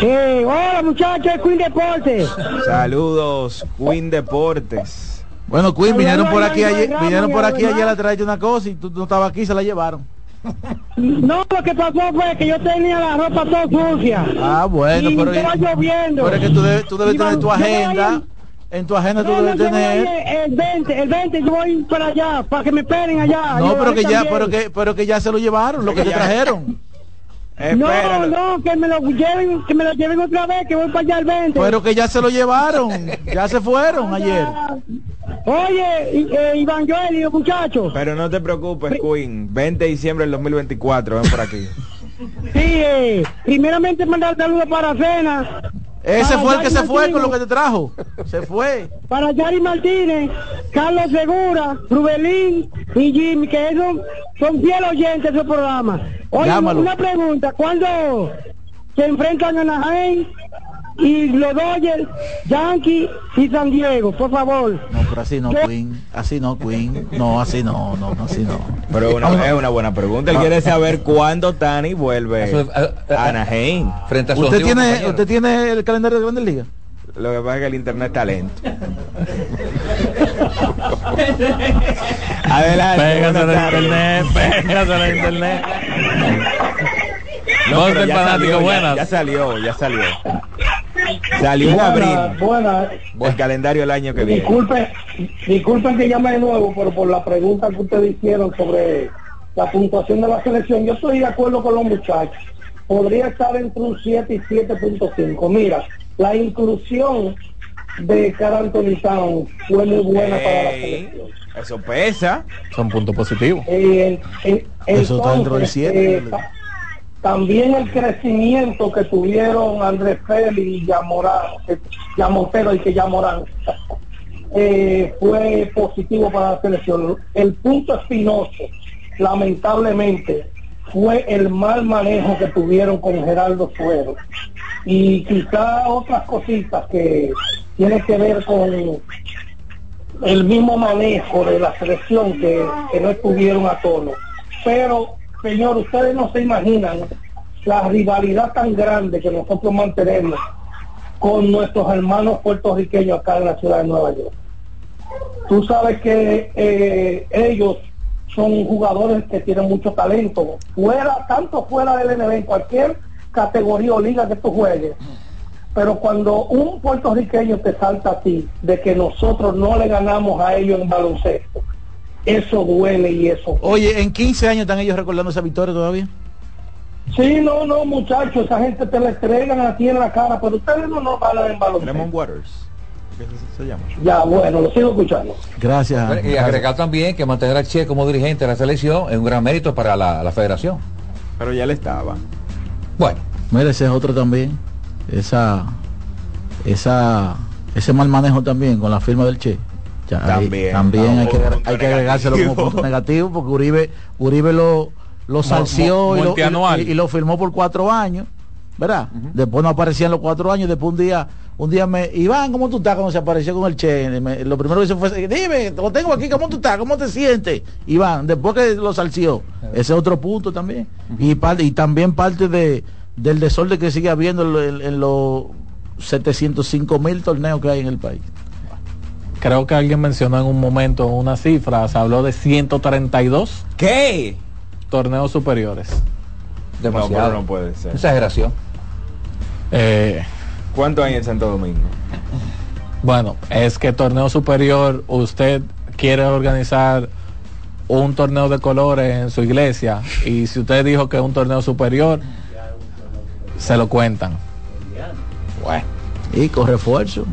Hola muchachos, Queen Deportes. Saludos, Queen Deportes. Bueno, Queen, vinieron por aquí ayer, vinieron por aquí ayer a traerte una cosa y tú no estabas aquí, se la llevaron. No, lo que pasó fue que yo tenía la ropa toda sucia. Ah, bueno, y pero, estaba lloviendo. pero es que tú debes, tú debes Iba- tener tu agenda. En tu agenda tú No, no, debes ir tener. el 20, el 20 yo voy para allá, para que me esperen allá. No, pero que ya, pero que, pero que ya se lo llevaron, lo que te trajeron. No, no, que me lo lleven, que me lo lleven otra vez, que voy para allá el 20. Pero que ya se lo llevaron, ya se fueron ayer. Oye, eh, Iván Joel y los muchachos. Pero no te preocupes, Queen. 20 de diciembre del 2024, ven por aquí. Sí, eh, primeramente mandar saludos para Cena. Ese fue el que Yari se fue con lo que te trajo. Se fue. Para Yari Martínez, Carlos Segura, Rubelín y Jimmy, que esos son fieles oyentes de ese programa. Oye, Llámalo. una pregunta, ¿cuándo se enfrentan a Anaheim y los Dodgers, Yankees y San Diego? Por favor. No, pero así no, Queen. Así no, Queen. No, así no, no, no, así no. Pero una- es una buena pregunta. Él quiere saber cuándo Tani vuelve eh, eh, a Anaheim. Frente a su ¿Usted tiene. ¿Usted tiene el calendario de Grandes Ligas? Lo que pasa es que el internet está lento. Adelante. Pégaselo buenas a tardes. internet, pégaselo a internet. No, ya fanático, salió, ya- buenas. Ya, salió, ya salió. Salió en abril. buenas. El calendario el año que viene. Disculpen, disculpen que llame de nuevo, pero por la pregunta que ustedes hicieron sobre la puntuación de la selección, yo estoy de acuerdo con los muchachos. Podría estar entre un 7 y 7.5. Mira, la inclusión de Anthony Towns fue muy buena para la selección. eso pesa. Son puntos positivos. Eh, Eso está dentro del entonces, 7. eh, ta- también el crecimiento que tuvieron Andrés Félix y Yamorán, Yamotero y que Yamorán, eh, fue positivo para la selección. El punto espinoso, lamentablemente, fue el mal manejo que tuvieron con Gerardo Suero. Y quizá otras cositas que tienen que ver con el mismo manejo de la selección que, que no estuvieron a tono. Pero, señor, ustedes no se imaginan la rivalidad tan grande que nosotros mantenemos con nuestros hermanos puertorriqueños acá en la ciudad de Nueva York. Tú sabes que eh, ellos son jugadores que tienen mucho talento, fuera, tanto fuera del NBA, en cualquier categoría o liga que tú juegues. Pero cuando un puertorriqueño te salta a ti de que nosotros no le ganamos a ellos en baloncesto, eso duele y eso. Oye, en 15 años están ellos recordando esa victoria todavía. Sí, no, no, muchachos, esa gente te la entregan aquí en la cara, pero ustedes no nos van en baloncesto. Lemon Waters. ¿Qué se, llama? Ya, bueno, lo sigo escuchando. Gracias. Y agregar también que mantener a Che como dirigente de la selección es un gran mérito para la, la federación. Pero ya le estaba. Bueno. Es otro también. Esa, esa, ese mal manejo también con la firma del Che. Ya, ahí También. también hay que, hay que agregárselo como punto negativo porque Uribe, Uribe lo, lo salció y, y- y lo firmó por cuatro años, ¿verdad? Después no aparecían los cuatro años, después un día, un día me, Iván, ¿cómo tú estás? Cuando se apareció con el Che, me- lo primero que hizo fue, dime, lo tengo aquí, ¿cómo tú estás? ¿Cómo te sientes? Iván, después que lo salció, ese es otro punto también. y, y también parte de, del desorden que sigue habiendo en, en- en los 705 mil torneos que hay en el país. Creo que alguien mencionó en un momento una cifra, se habló de 132 ¿Qué? torneos superiores. No, pero no puede ser. Exageración. Eh, ¿Cuánto hay en Santo Domingo? Bueno, es que torneo superior, usted quiere organizar un torneo de colores en su iglesia y si usted dijo que es un torneo superior, se lo cuentan. Bueno. Y con refuerzo.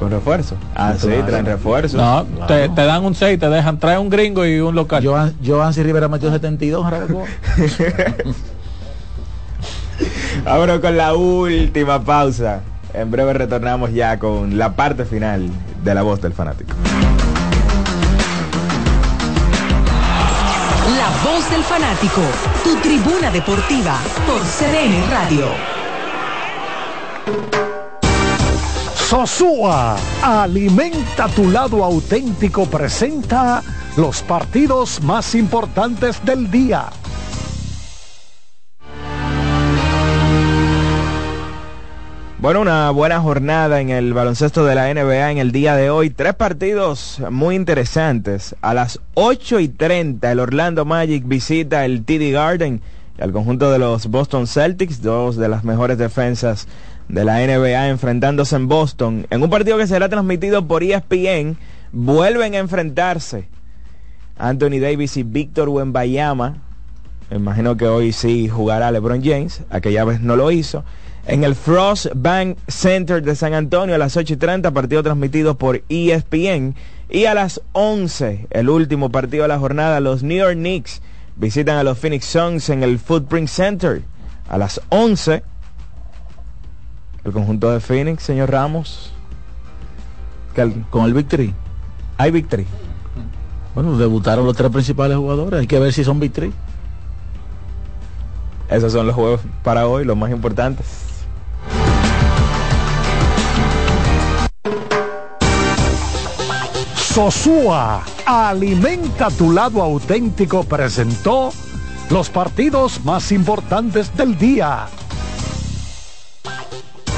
¿Con refuerzo? Ah, sí, Claro. traen refuerzo. No, te, te dan un 6, te dejan, trae un gringo y un local. Joan, Joansi Rivera metió 72 en Jarabacoa. Ahora con la última pausa. En breve retornamos ya con la parte final de la voz del fanático. La voz del fanático, tu tribuna deportiva por CDN Radio. Sosúa, alimenta tu lado auténtico, presenta los partidos más importantes del día. Bueno, una buena jornada en el baloncesto de la NBA en el día de hoy. Tres partidos muy interesantes. A las 8 y 30 el Orlando Magic visita el TD Garden y al conjunto de los Boston Celtics, dos de las mejores defensas de la NBA enfrentándose en Boston. En un partido que será transmitido por ESPN, vuelven a enfrentarse Anthony Davis y Víctor Wembayama. Imagino que hoy sí jugará LeBron James, aquella vez no lo hizo. En el Frost Bank Center de San Antonio a las 8 y 30, partido transmitido por ESPN. Y a las 11, el último partido de la jornada, los New York Knicks visitan a los Phoenix Suns en el Footprint Center. A las 11, el conjunto de Phoenix, señor Ramos. Con el Victory. Hay Victory. Bueno, debutaron los tres principales jugadores. Hay que ver si son Victory. Esos son los juegos para hoy, los más importantes. Sosúa, alimenta tu lado auténtico, presentó los partidos más importantes del día.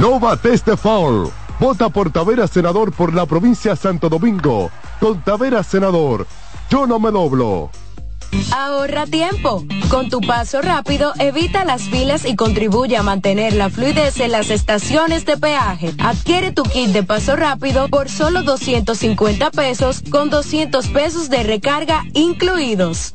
No bates de foul. Vota por Tavera Senador por la provincia Santo Domingo. Con Tavera Senador. Yo no me doblo. Ahorra tiempo. Con tu paso rápido, evita las filas y contribuye a mantener la fluidez en las estaciones de peaje. Adquiere tu kit de paso rápido por solo 250 pesos con 200 pesos de recarga incluidos.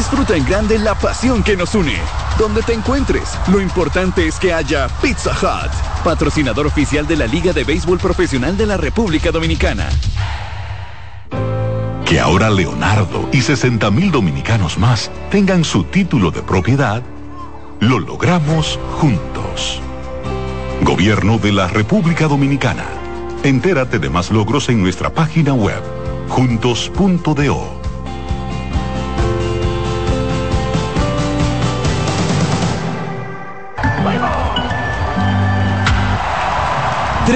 Disfruta en grande la pasión que nos une. Donde te encuentres, lo importante es que haya Pizza Hut, patrocinador oficial de la Liga de Béisbol Profesional de la República Dominicana. Que ahora Leonardo y 60 mil dominicanos más tengan su título de propiedad, lo logramos juntos. Gobierno de la República Dominicana. Entérate de más logros en nuestra página web, juntos.do.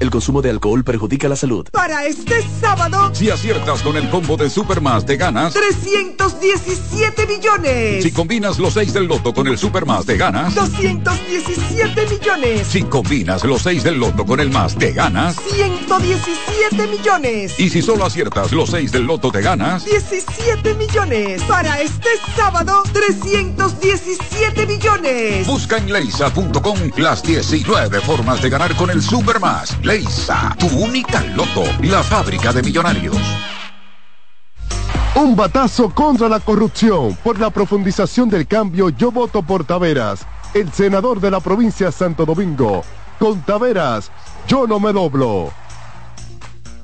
El consumo de alcohol perjudica la salud. Para este sábado, Si aciertas con el combo de Supermas, te ganas. 317 millones. Si combinas los 6 del loto con el Supermas, te ganas. 217 millones. Si combinas los 6 del loto con el más, te ganas. 117 millones. Y si solo aciertas los 6 del loto, te ganas. 17 millones. Para este sábado, 317 millones. Busca en leisa.com las 19 formas de ganar con el Supermas. Leisa, tu única loto, la fábrica de millonarios. Un batazo contra la corrupción. Por la profundización del cambio, yo voto por Taveras, el senador de la provincia Santo Domingo. Con Taveras, yo no me doblo.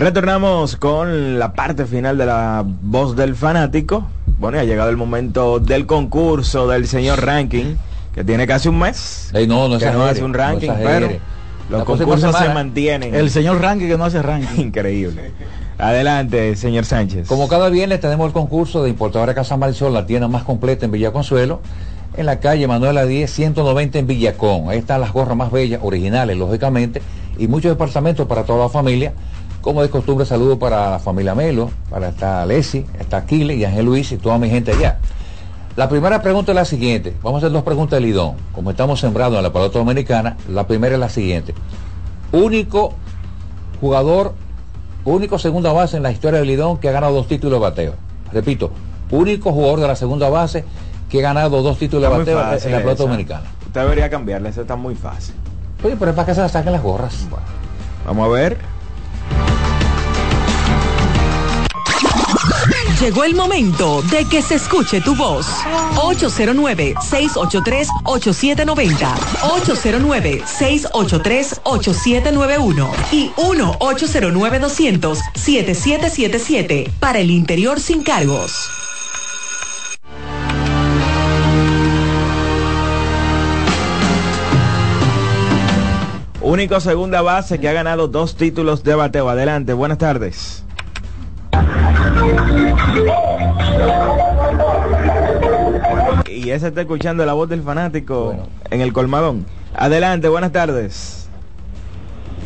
Retornamos con la parte final de la voz del fanático. Bueno, y ha llegado el momento del concurso del señor Ranking, que tiene casi un mes. Ey, no, no que no exagere, hace un ranking, no pero los La concursos se mantienen. El señor Ranking que no hace ranking. Increíble. Adelante, señor Sánchez. Como cada viernes tenemos el concurso de importadora Casa Marisol, la tienda más completa en Villa Consuelo, en la calle Manuela 10, 190 en Villacón. Ahí están las gorras más bellas, originales, lógicamente, y muchos departamentos para toda la familia. Como de costumbre, saludo para la familia Melo, para esta Leslie, está Aquiles y Ángel Luis y toda mi gente allá. La primera pregunta es la siguiente. Vamos a hacer dos preguntas de Lidón. Como estamos sembrados en la pelota dominicana, la primera es la siguiente. Único jugador, único segunda base en la historia del Lidón que ha ganado dos títulos de bateo. Repito, único jugador de la segunda base que ha ganado dos títulos de Está bateo en la pelota dominicana. Usted debería cambiarle, eso está muy fácil. Oye, pero es para que se la saquen las gorras. Vamos a ver. Llegó el momento de que se escuche tu voz. 809-683-8790. 809-683-8791. Y 1-809-200-7777. Para el interior sin cargos. Único segunda base que ha ganado dos títulos de bateo. Adelante, buenas tardes. Y ese está escuchando la voz del fanático en el colmadón. Adelante, buenas tardes.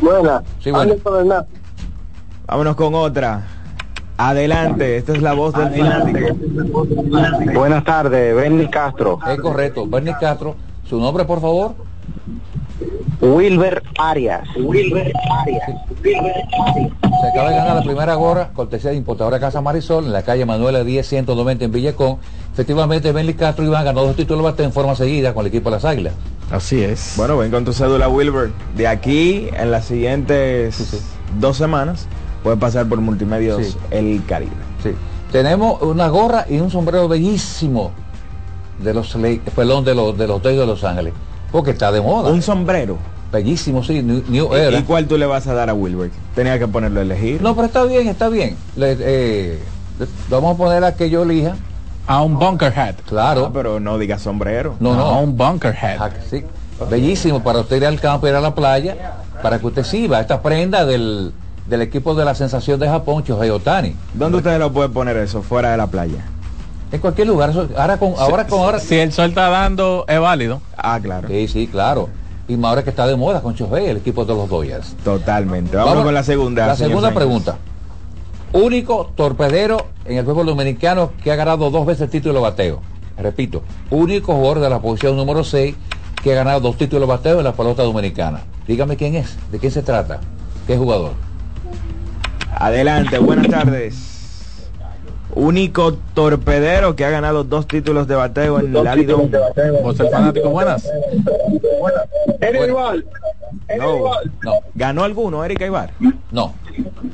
Buena. Sí. Vámonos con otra. Adelante, esta es la voz del fanático. Buenas tardes, Benny Castro. Es correcto. Bernie Castro, su nombre, por favor. Wilber Arias. Wilber Arias. Se acaba de ganar la primera gorra, cortesía de importadora Casa Marisol, en la calle Manuela 10 190 en Villecón. Efectivamente, Benny Castro Iván ganó dos títulos de bate en forma seguida con el equipo de las Águilas. Así es. Bueno, ven con tu cédula Wilbur. De aquí, en las siguientes dos semanas, puede pasar por Multimedios Sí. El Caribe. Sí. Tenemos una gorra y un sombrero bellísimo de los perdón, de los de los de Los Ángeles, porque está de moda. Un sombrero. Bellísimo, sí, New, New ¿Y, Era. y cuál tú le vas a dar a Wilbur? Tenía que ponerlo a elegir. No, pero está bien, está bien. Le- eh, vamos a poner a que yo elija. A un bunker hat. Claro. Ah, pero no diga sombrero. No, no. A un bunker hat. Ah, sí. Bellísimo para usted ir al campo, ir a la playa, para que usted sirva esta prenda del, del equipo de la sensación de Japón, Shohei Otani. ¿Dónde usted lo puede poner eso? Fuera de la playa. En cualquier lugar. ahora con, ahora con ahora. Si el sol está dando, es válido. Ah, claro. Sí, sí, claro. Y ahora que está de moda con Shohei, el equipo de los Dodgers. Totalmente. Vamos, Vamos- con la segunda. La segunda Sánchez. pregunta. Único torpedero en el fútbol dominicano que ha ganado dos veces el título de bateo. Repito, único jugador de la posición número 6 que ha ganado dos títulos de bateo en la pelota dominicana. Dígame quién es, de quién se trata, qué jugador. Adelante, buenas tardes. Único torpedero que ha ganado dos títulos de bateo en la Lidón. Vos el fanático, buenas. Eric Igual. No. No, ¿Ganó alguno, Erika Ibar? no.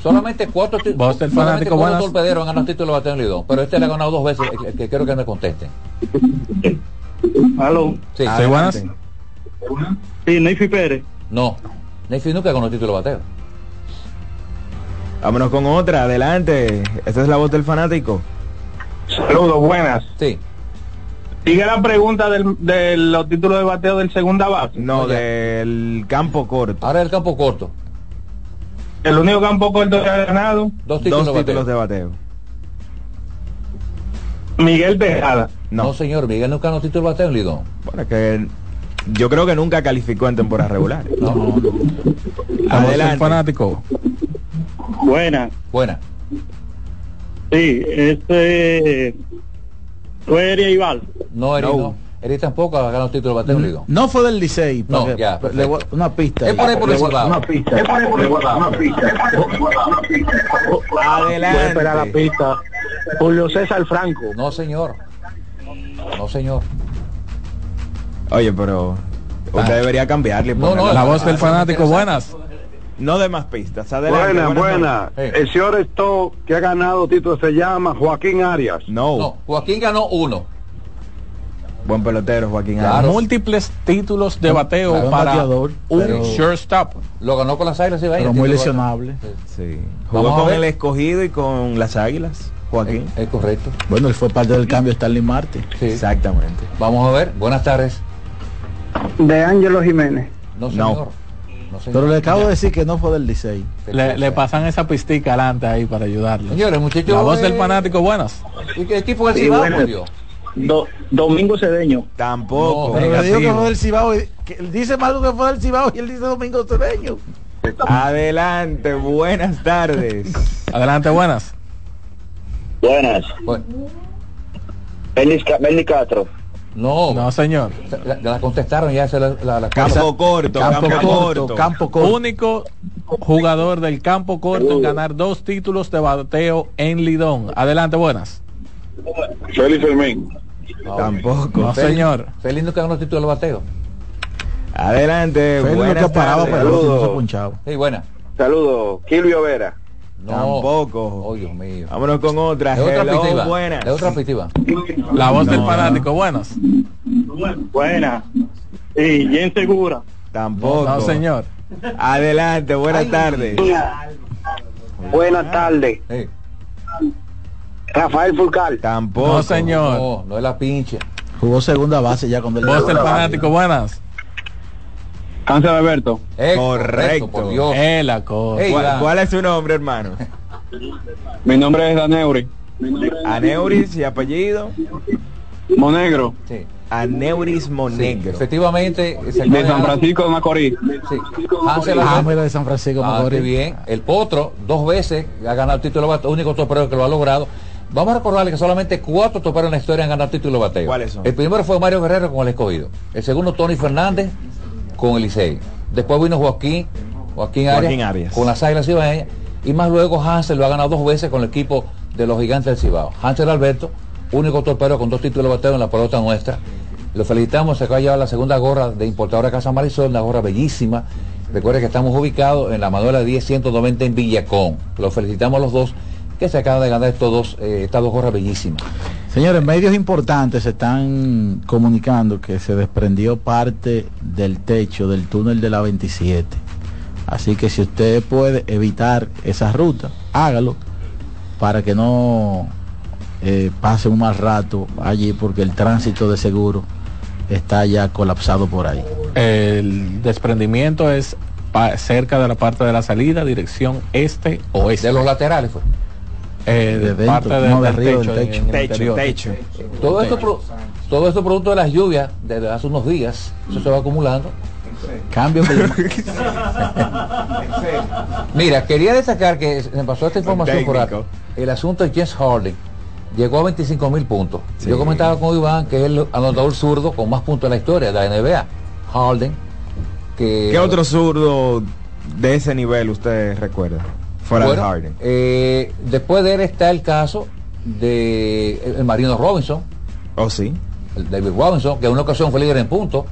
Solamente cuatro Vos solamente fanático, buenas. torpederos han ganado título de bateo en Lidón, pero este le ha ganado dos veces, el- el que quiero que me contesten. Aló. Sí, Sí, buenas. Sí, Neyfi Pérez. no. Neyfi nunca ganó título de bateo. Vámonos con otra, adelante. Esta es la voz del fanático. Saludos, buenas. Sí. Sigue la pregunta del, de los títulos de bateo del segunda base. No, del campo corto. Ahora el campo corto. El único campo corto que ha ganado, Dos títulos, Dos de títulos bateo. de bateo. Miguel Tejada. No. No. señor, Miguel nunca ganó título de bateo en Lidón. Bueno, que yo creo que nunca calificó en temporada regular. No, no, Adelante. fanático. Buena. Buena. Sí, este fue Eria Ibar. No, Eri No. no. Eri tampoco ha ganado título Lidón. No fue del Licey. No, porque- ya, le voy- perfecto. una pista. Es por ahí por el Cibao. Una pista. Es por ahí por el Una pista. Adelante. Voy a esperar la pista. Julio César Franco. No, señor. No, señor. Oye, pero usted debería cambiarle. No, La voz del fanático, buenas. No de más pistas. Adelante. Buena, buena. Sí. El señor esto que ha ganado título se llama Joaquín Arias. No. No, Joaquín ganó uno. Buen pelotero, Joaquín. Claro. Arias. Múltiples títulos de bateo Claro, un para bateador, un pero- shortstop. Lo ganó con las águilas y va Pero muy lesionable. Sí. Vamos Jugó con ver. el escogido y con las águilas. Joaquín. Es correcto. Bueno, él fue parte del cambio de Stanley Marte. Sí. Exactamente. Vamos a ver. Buenas tardes. De Ángelo Jiménez. No, No. señor. No, Pero le acabo de decir que no fue del Licey. Le, le pasan esa pistica adelante ahí para ayudarle. Señores, muchachos. La voz del eh, fanático, buenas. ¿Y qué equipo es el Sí, Cibao? Do- Domingo Cedeño. Tampoco. No, Pero le digo que fue del Cibao. y- que él dice Marco que fue del Cibao y él dice Domingo Cedeño. Adelante, buenas tardes. Adelante, buenas. Buenas. Bueno, Benny Castro. No. No, señor. La, la contestaron ya se la, la, la- Campo corto, Campo, campo, corto, corto. campo corto. Único jugador del campo corto en ganar dos títulos de bateo en Lidón. Adelante, buenas. Félix Fermín. No, Tampoco. No, señor. Feliz nunca ganó título de bateo. Adelante, lo buenas que paraba tardes. pero no se punchaba. Sí, buena. Saludos. Kilvio Vera. No. Tampoco. Oh, Dios mío. Vámonos con otra. De otra Hello, buenas. De otra perspectiva. La voz del No, fanático, buenas. Buena. Sí, Jen Segura. Tampoco. No, señor. Adelante, buenas tardes. Buenas tardes. Sí. Rafael Fulcal. Tampoco. No, señor. No, no es la pinche. Jugó segunda base ya cuando él Voz del fanático, buenas. Cáncer Alberto. Es Correcto. por Dios. Eh, la cosa. ¿Cuál, es su nombre, hermano? Mi nombre es Daneuri. Aneuris y apellido. Monegro. Sí. aneurismo negro. Efectivamente, de San Francisco de Macorís. Sí. Hansel Ah, Alberto. mira, de San Francisco Ah, Macorís. qué bien. El Potro, dos veces, ha ganado el título de bateo, único torpedero que lo ha logrado. Vamos a recordarle que solamente cuatro toperos en la historia han ganado el título de bateo. ¿Cuáles son? El primero fue Mario Guerrero con el escogido. El segundo, Tony Fernández con el Licey. Después vino Joaquín, Joaquín Arias, Joaquín Arias. con las Águilas Cibaeñas. Y más luego Hansel lo ha ganado dos veces con el equipo de los gigantes del Cibao. Hansel Alberto, único torpero con dos títulos bateo en la pelota nuestra. Lo felicitamos, se acaba de llevar la segunda gorra de importadora Casa Marisol, una gorra bellísima. Recuerde que estamos ubicados en la Manuela 10-190 en Villacón. Los felicitamos a los dos que se acaban de ganar estos dos, eh, estas dos gorras bellísimas. Señores, medios importantes se están comunicando que se desprendió parte del techo del túnel de la 27. Así que si usted puede evitar esa ruta, hágalo para que no eh, pase un mal rato allí porque el tránsito de seguro está ya colapsado por ahí. El desprendimiento es cerca de la parte de la salida, dirección este-oeste. De los laterales fue. Eh, De dentro, parte de- no, de del arriba del techo, techo. Techo, techo. Todo esto, pro- todo esto producto de las lluvias desde hace unos días, eso se va acumulando. Cambio Mira, quería destacar que se me pasó esta información por alto. El asunto de James Harden llegó a 25 mil puntos. Sí. Yo comentaba con Iván que es el anotador zurdo con más puntos en la historia de la NBA. Harden, que ¿Qué otro zurdo de ese nivel usted recuerda? Fuera Bueno, de Harden. eh, después de él está el caso de el, el Marino Robinson, ¿Oh, sí? el David Robinson, que en una ocasión fue líder en puntos.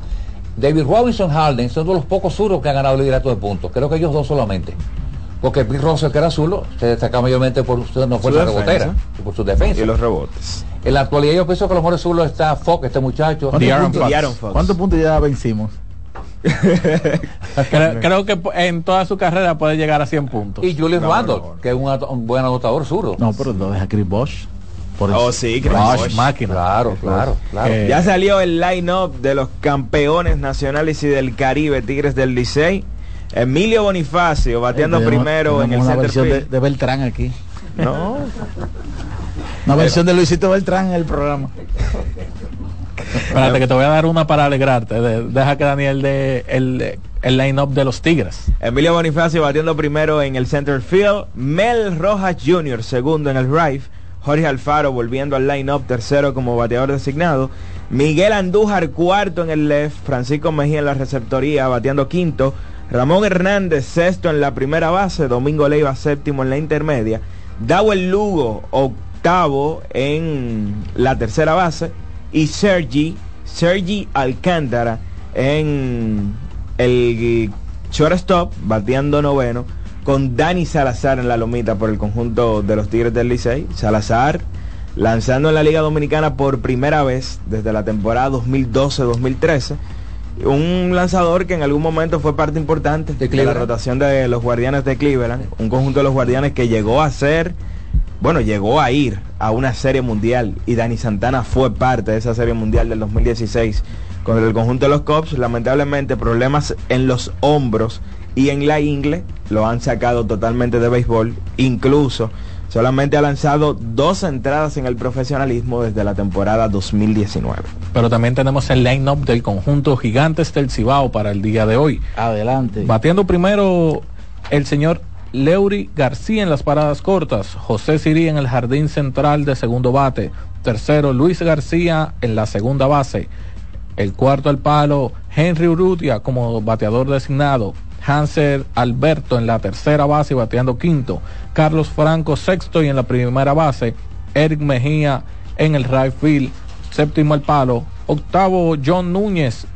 David Robinson Harden son de los pocos zurdos que han ganado el liderato de puntos. Creo que ellos dos solamente. Porque Bill Russell, que era zurdo, se destaca mayormente por su no fuerza defensa. rebotera y por su defensa. Y los rebotes. En la actualidad yo pienso que a lo mejor zurdo está Fox, este muchacho. ¿Cuántos De'Aaron puntos, Fox. De'Aaron Fox. ¿Cuántos puntos ya vencimos? Creo, creo que en toda su carrera puede llegar a 100 puntos. Y Julius No, Randle, no, no. que es un, buen anotador zurdo. No, pero no deja Chris Bosh. Por Oh, eso. sí, Chris Bosh, Bosh. máquina. Claro, claro, claro. Eh, Ya salió el line-up de los campeones nacionales y del Caribe, Tigres del Licey. Emilio Bonifacio bateando Eh, primero en el una center versión de, de Beltrán aquí. No, Una versión de Luisito Beltrán en el programa. Espérate que te voy a dar una para alegrarte. De- deja que Daniel de el, el line-up de los Tigres. Emilio Bonifacio batiendo primero en el center field. Mel Rojas Jr. segundo en el right. Jorge Alfaro volviendo al line-up tercero como bateador designado. Miguel Andújar cuarto en el left. Francisco Mejía en la receptoría bateando quinto. Ramón Hernández sexto en la primera base. Domingo Leiva séptimo en la intermedia. Dawel Lugo octavo en la tercera base. Y Sergi, Sergi Alcántara en el shortstop, bateando noveno, con Dani Salazar en la lomita por el conjunto de los Tigres del Licey. Salazar lanzando en la Liga Dominicana por primera vez desde la temporada 2012-2013. Un lanzador que en algún momento fue parte importante de, la rotación de los Guardianes de Cleveland. Un conjunto de los Guardianes que llegó a ser, bueno, llegó a ir a una serie mundial y Dani Santana fue parte de esa serie mundial del 2016 con el conjunto de los Cubs. Lamentablemente problemas en los hombros y en la ingle lo han sacado totalmente de béisbol. Incluso solamente ha lanzado dos entradas en el profesionalismo desde la temporada 2019. Pero también tenemos el line-up del conjunto Gigantes del Cibao para el día de hoy. Adelante. Batiendo primero el señor Leury García en las paradas cortas, José Sirí en el jardín central de segundo bate, tercero Luis García en la segunda base, el cuarto al palo Henry Urrutia como bateador designado, Hanser Alberto en la tercera base y bateando quinto, Carlos Franco sexto y en la primera base, Eric Mejía en el right field, séptimo al palo, octavo John Núñez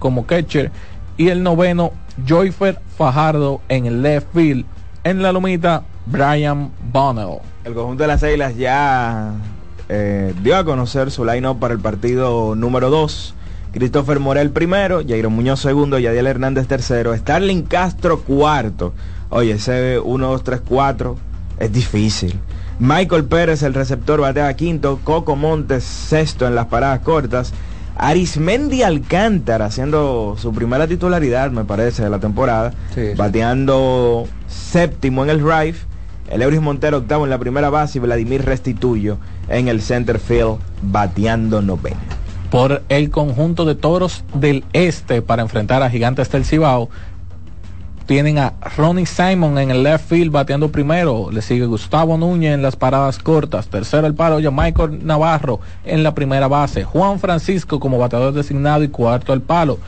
como catcher y el noveno Joyfer Fajardo en el left field. En la lomita Brian Bonnell. El conjunto de las Águilas ya eh, dio a conocer su line-up para el partido número 2. Christopher Morel primero, Jairo Muñoz segundo, Yadiel Hernández tercero, Starling Castro cuarto. Oye, ese 1, 2, 3, 4 es difícil. Michael Pérez, el receptor, batea quinto, Coco Montes sexto en las paradas cortas. Arismendi Alcántara haciendo su primera titularidad, me parece, de la temporada, Sí, sí. bateando séptimo en el drive. El Euris Montero octavo en la primera base y Vladimir Restituyo en el center field bateando noveno. por el conjunto de toros del este para enfrentar a Gigantes del Cibao. Tienen a Ronnie Simon en el left field bateando primero. Le sigue Gustavo Núñez en las paradas cortas. Tercero el paro ya Michael Navarro en la primera base. Juan Francisco como bateador designado y cuarto el palo.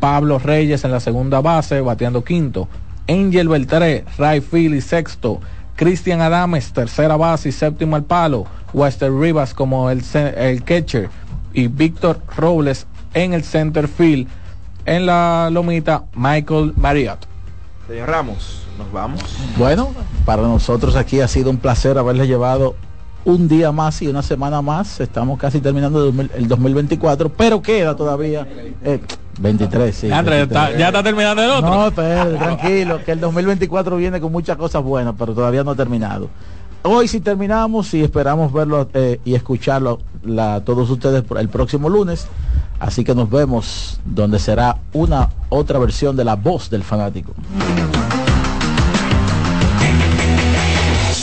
Pablo Reyes en la segunda base bateando quinto. Angel Beltré, right field y sexto. Cristian Adames, tercera base y séptimo al palo. Wester Rivas como el, el catcher. Y Víctor Robles en el center field. En la lomita, Michael Marriott. Señor Ramos, nos vamos. Bueno, para nosotros aquí ha sido un placer haberle llevado un día más y una semana más. Estamos casi terminando el 2024, pero queda todavía eh, 23, sí. André, 23. Está, ya está terminando el otro. No, tranquilo, que el 2024 viene con muchas cosas buenas, pero todavía no ha terminado. Hoy sí terminamos y esperamos verlo eh, y escucharlo la, todos ustedes el próximo lunes. Así que nos vemos donde será una otra versión de la voz del fanático.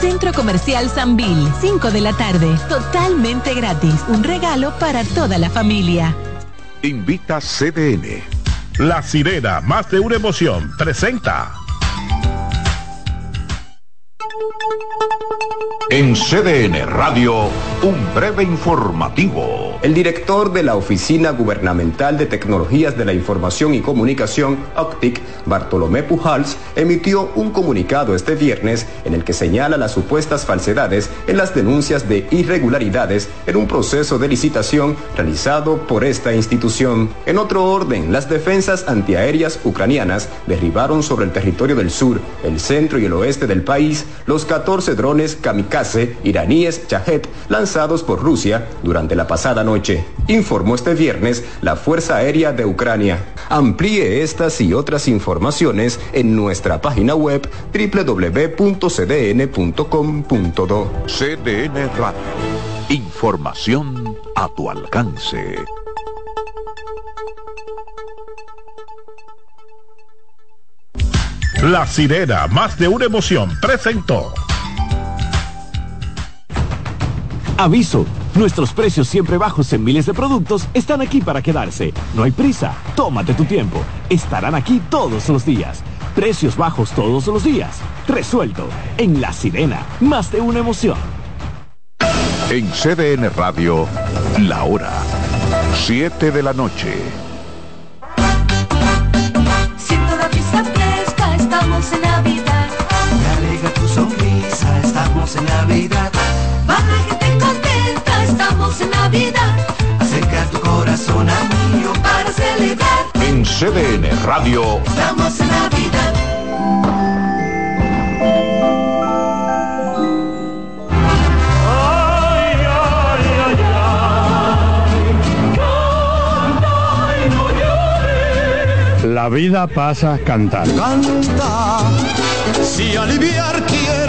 Centro Comercial Sanvil, 5 de la tarde, totalmente gratis. Un regalo para toda la familia. Invita CDN. La sirena, más de una emoción, presenta. En CDN Radio, un breve informativo. El director de la Oficina Gubernamental de Tecnologías de la Información y Comunicación, OCTIC, Bartolomé Pujals, emitió un comunicado este viernes en el que señala las supuestas falsedades en las denuncias de irregularidades en un proceso de licitación realizado por esta institución. En otro orden, las defensas antiaéreas ucranianas derribaron sobre el territorio del sur, el centro y el oeste del país los 14 drones kamikaze iraníes Shahed lanzados lanzados por Rusia durante la pasada noche, informó este viernes la Fuerza Aérea de Ucrania. Amplíe estas y otras informaciones en nuestra página web www.cdn.com.do. CDN Radio. Información a tu alcance. La sirena, más de una emoción, presentó. Aviso, nuestros precios siempre bajos en miles de productos están aquí para quedarse. No hay prisa, tómate tu tiempo. Estarán aquí todos los días. Precios bajos todos los días. Resuelto. En La Sirena, más de una emoción. En CDN Radio, la hora 7 de la noche. Siento la brisa fresca, estamos en Navidad. Me alegra tu sonrisa, estamos en Navidad. Estamos en Navidad. Acerca tu corazón a mío para celebrar. En CDN Radio, Estamos en Navidad. La vida pasa cantando. Canta, si aliviar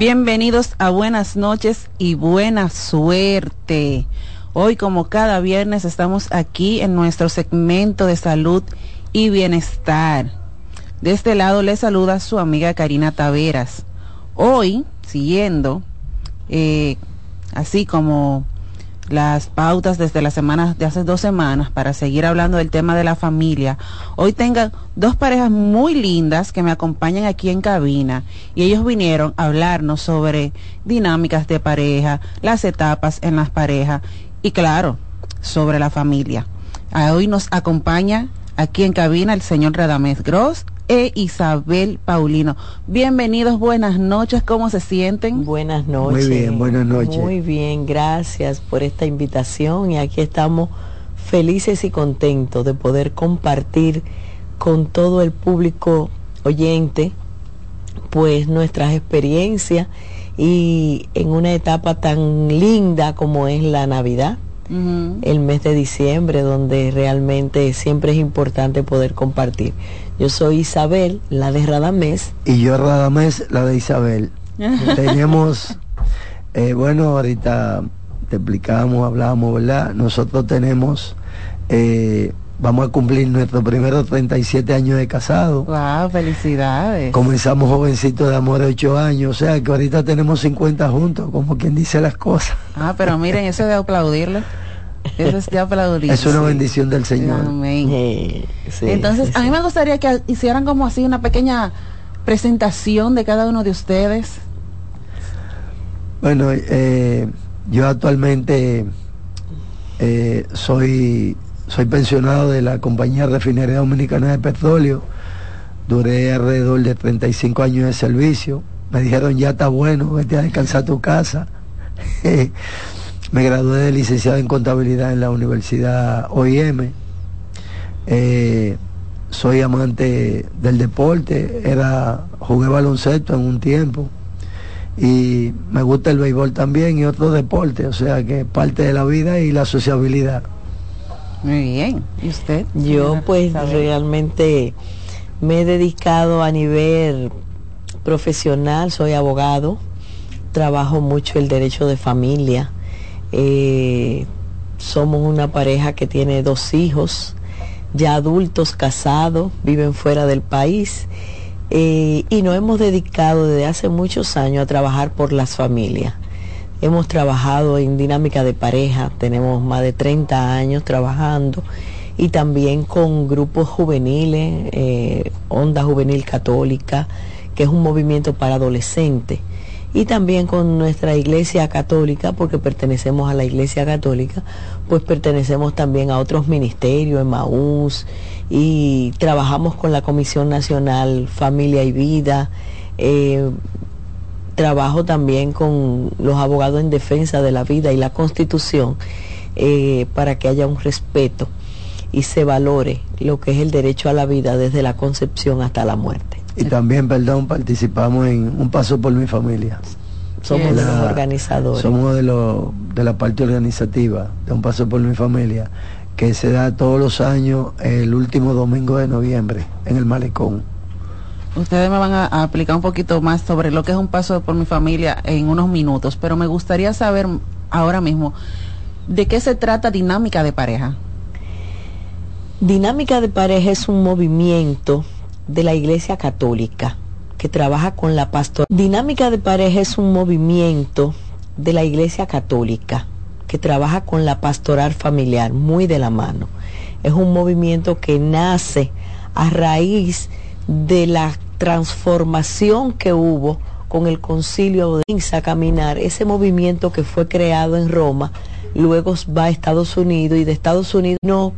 Bienvenidos a Buenas noches y buena suerte. Hoy como cada viernes estamos aquí en nuestro segmento de salud y bienestar. De este lado le saluda su amiga Karina Taveras. Hoy, siguiendo, eh, así como las pautas desde las semanas de hace dos semanas para seguir hablando del tema de la familia. Hoy tengo dos parejas muy lindas que me acompañan aquí en cabina y ellos vinieron a hablarnos sobre dinámicas de pareja, las etapas en las parejas y claro, sobre la familia. Hoy nos acompaña aquí en cabina el señor Radamés Gross e Isabel Paulino. Bienvenidos, buenas noches, ¿cómo se sienten? Buenas noches. Muy bien, buenas noches. Muy bien, gracias por esta invitación y aquí estamos felices y contentos de poder compartir con todo el público oyente pues nuestras experiencias y en una etapa tan linda como es la Navidad el mes de diciembre, donde realmente siempre es importante poder compartir. Yo soy Isabel, la de Radamés. Y yo Radamés, la de Isabel. tenemos, eh, bueno, ahorita te explicábamos, hablábamos, ¿verdad? Nosotros tenemos, eh, vamos a cumplir nuestros primeros 37 años de casado. ¡Wow! ¡Felicidades! Comenzamos jovencitos de amor de 8 años, o sea que ahorita tenemos 50 juntos, como quien dice las cosas. Ah, pero miren, eso de aplaudirle. Eso es de aplaudir. Es una bendición del Señor. Amén. Sí, Entonces, sí, a mí me gustaría que hicieran como así una pequeña presentación de cada uno de ustedes. Bueno, eh, yo actualmente eh, soy, soy pensionado de la Compañía Refinería Dominicana de Petróleo. Duré alrededor de 35 años de servicio. Me dijeron, ya está bueno, vete a descansar a tu casa. Me gradué de licenciado en contabilidad en la Universidad OIM. Eh, soy amante del deporte, era, jugué baloncesto en un tiempo y me gusta el béisbol también y otros deportes, o sea que parte de la vida y la sociabilidad. Muy bien. ¿Y usted? Yo pues realmente me he dedicado a nivel profesional, soy abogado, trabajo mucho el derecho de familia, eh, somos una pareja que tiene dos hijos, ya adultos, casados, viven fuera del país eh, y nos hemos dedicado desde hace muchos años a trabajar por las familias. Hemos trabajado en dinámica de pareja, tenemos más de 30 años trabajando y también con grupos juveniles, eh, Onda Juvenil Católica, que es un movimiento para adolescentes, y también con nuestra iglesia católica, porque pertenecemos a la iglesia católica, pues pertenecemos también a otros ministerios, Maús, y trabajamos con la Comisión Nacional Familia y Vida. Eh, trabajo también con los abogados en defensa de la vida y la constitución eh, para que haya un respeto y se valore lo que es el derecho a la vida desde la concepción hasta la muerte. Y también, perdón, participamos en Un Paso por mi Familia. Somos los organizadores. Somos de, lo, de la parte organizativa de Un Paso por mi Familia, que se da todos los años el último domingo de noviembre en el Malecón. Ustedes me van a, a explicar un poquito más sobre lo que es Un Paso por mi Familia en unos minutos, pero me gustaría saber ahora mismo de qué se trata Dinámica de Pareja. Dinámica de Pareja es un movimiento de la Iglesia Católica que trabaja con la pastora. Dinámica de Pareja es un movimiento de la Iglesia Católica que trabaja con la pastoral familiar muy de la mano. Es un movimiento que nace a raíz de la transformación que hubo con el concilio de a caminar, ese movimiento que fue creado en Roma, luego va a Estados Unidos y de Estados Unidos no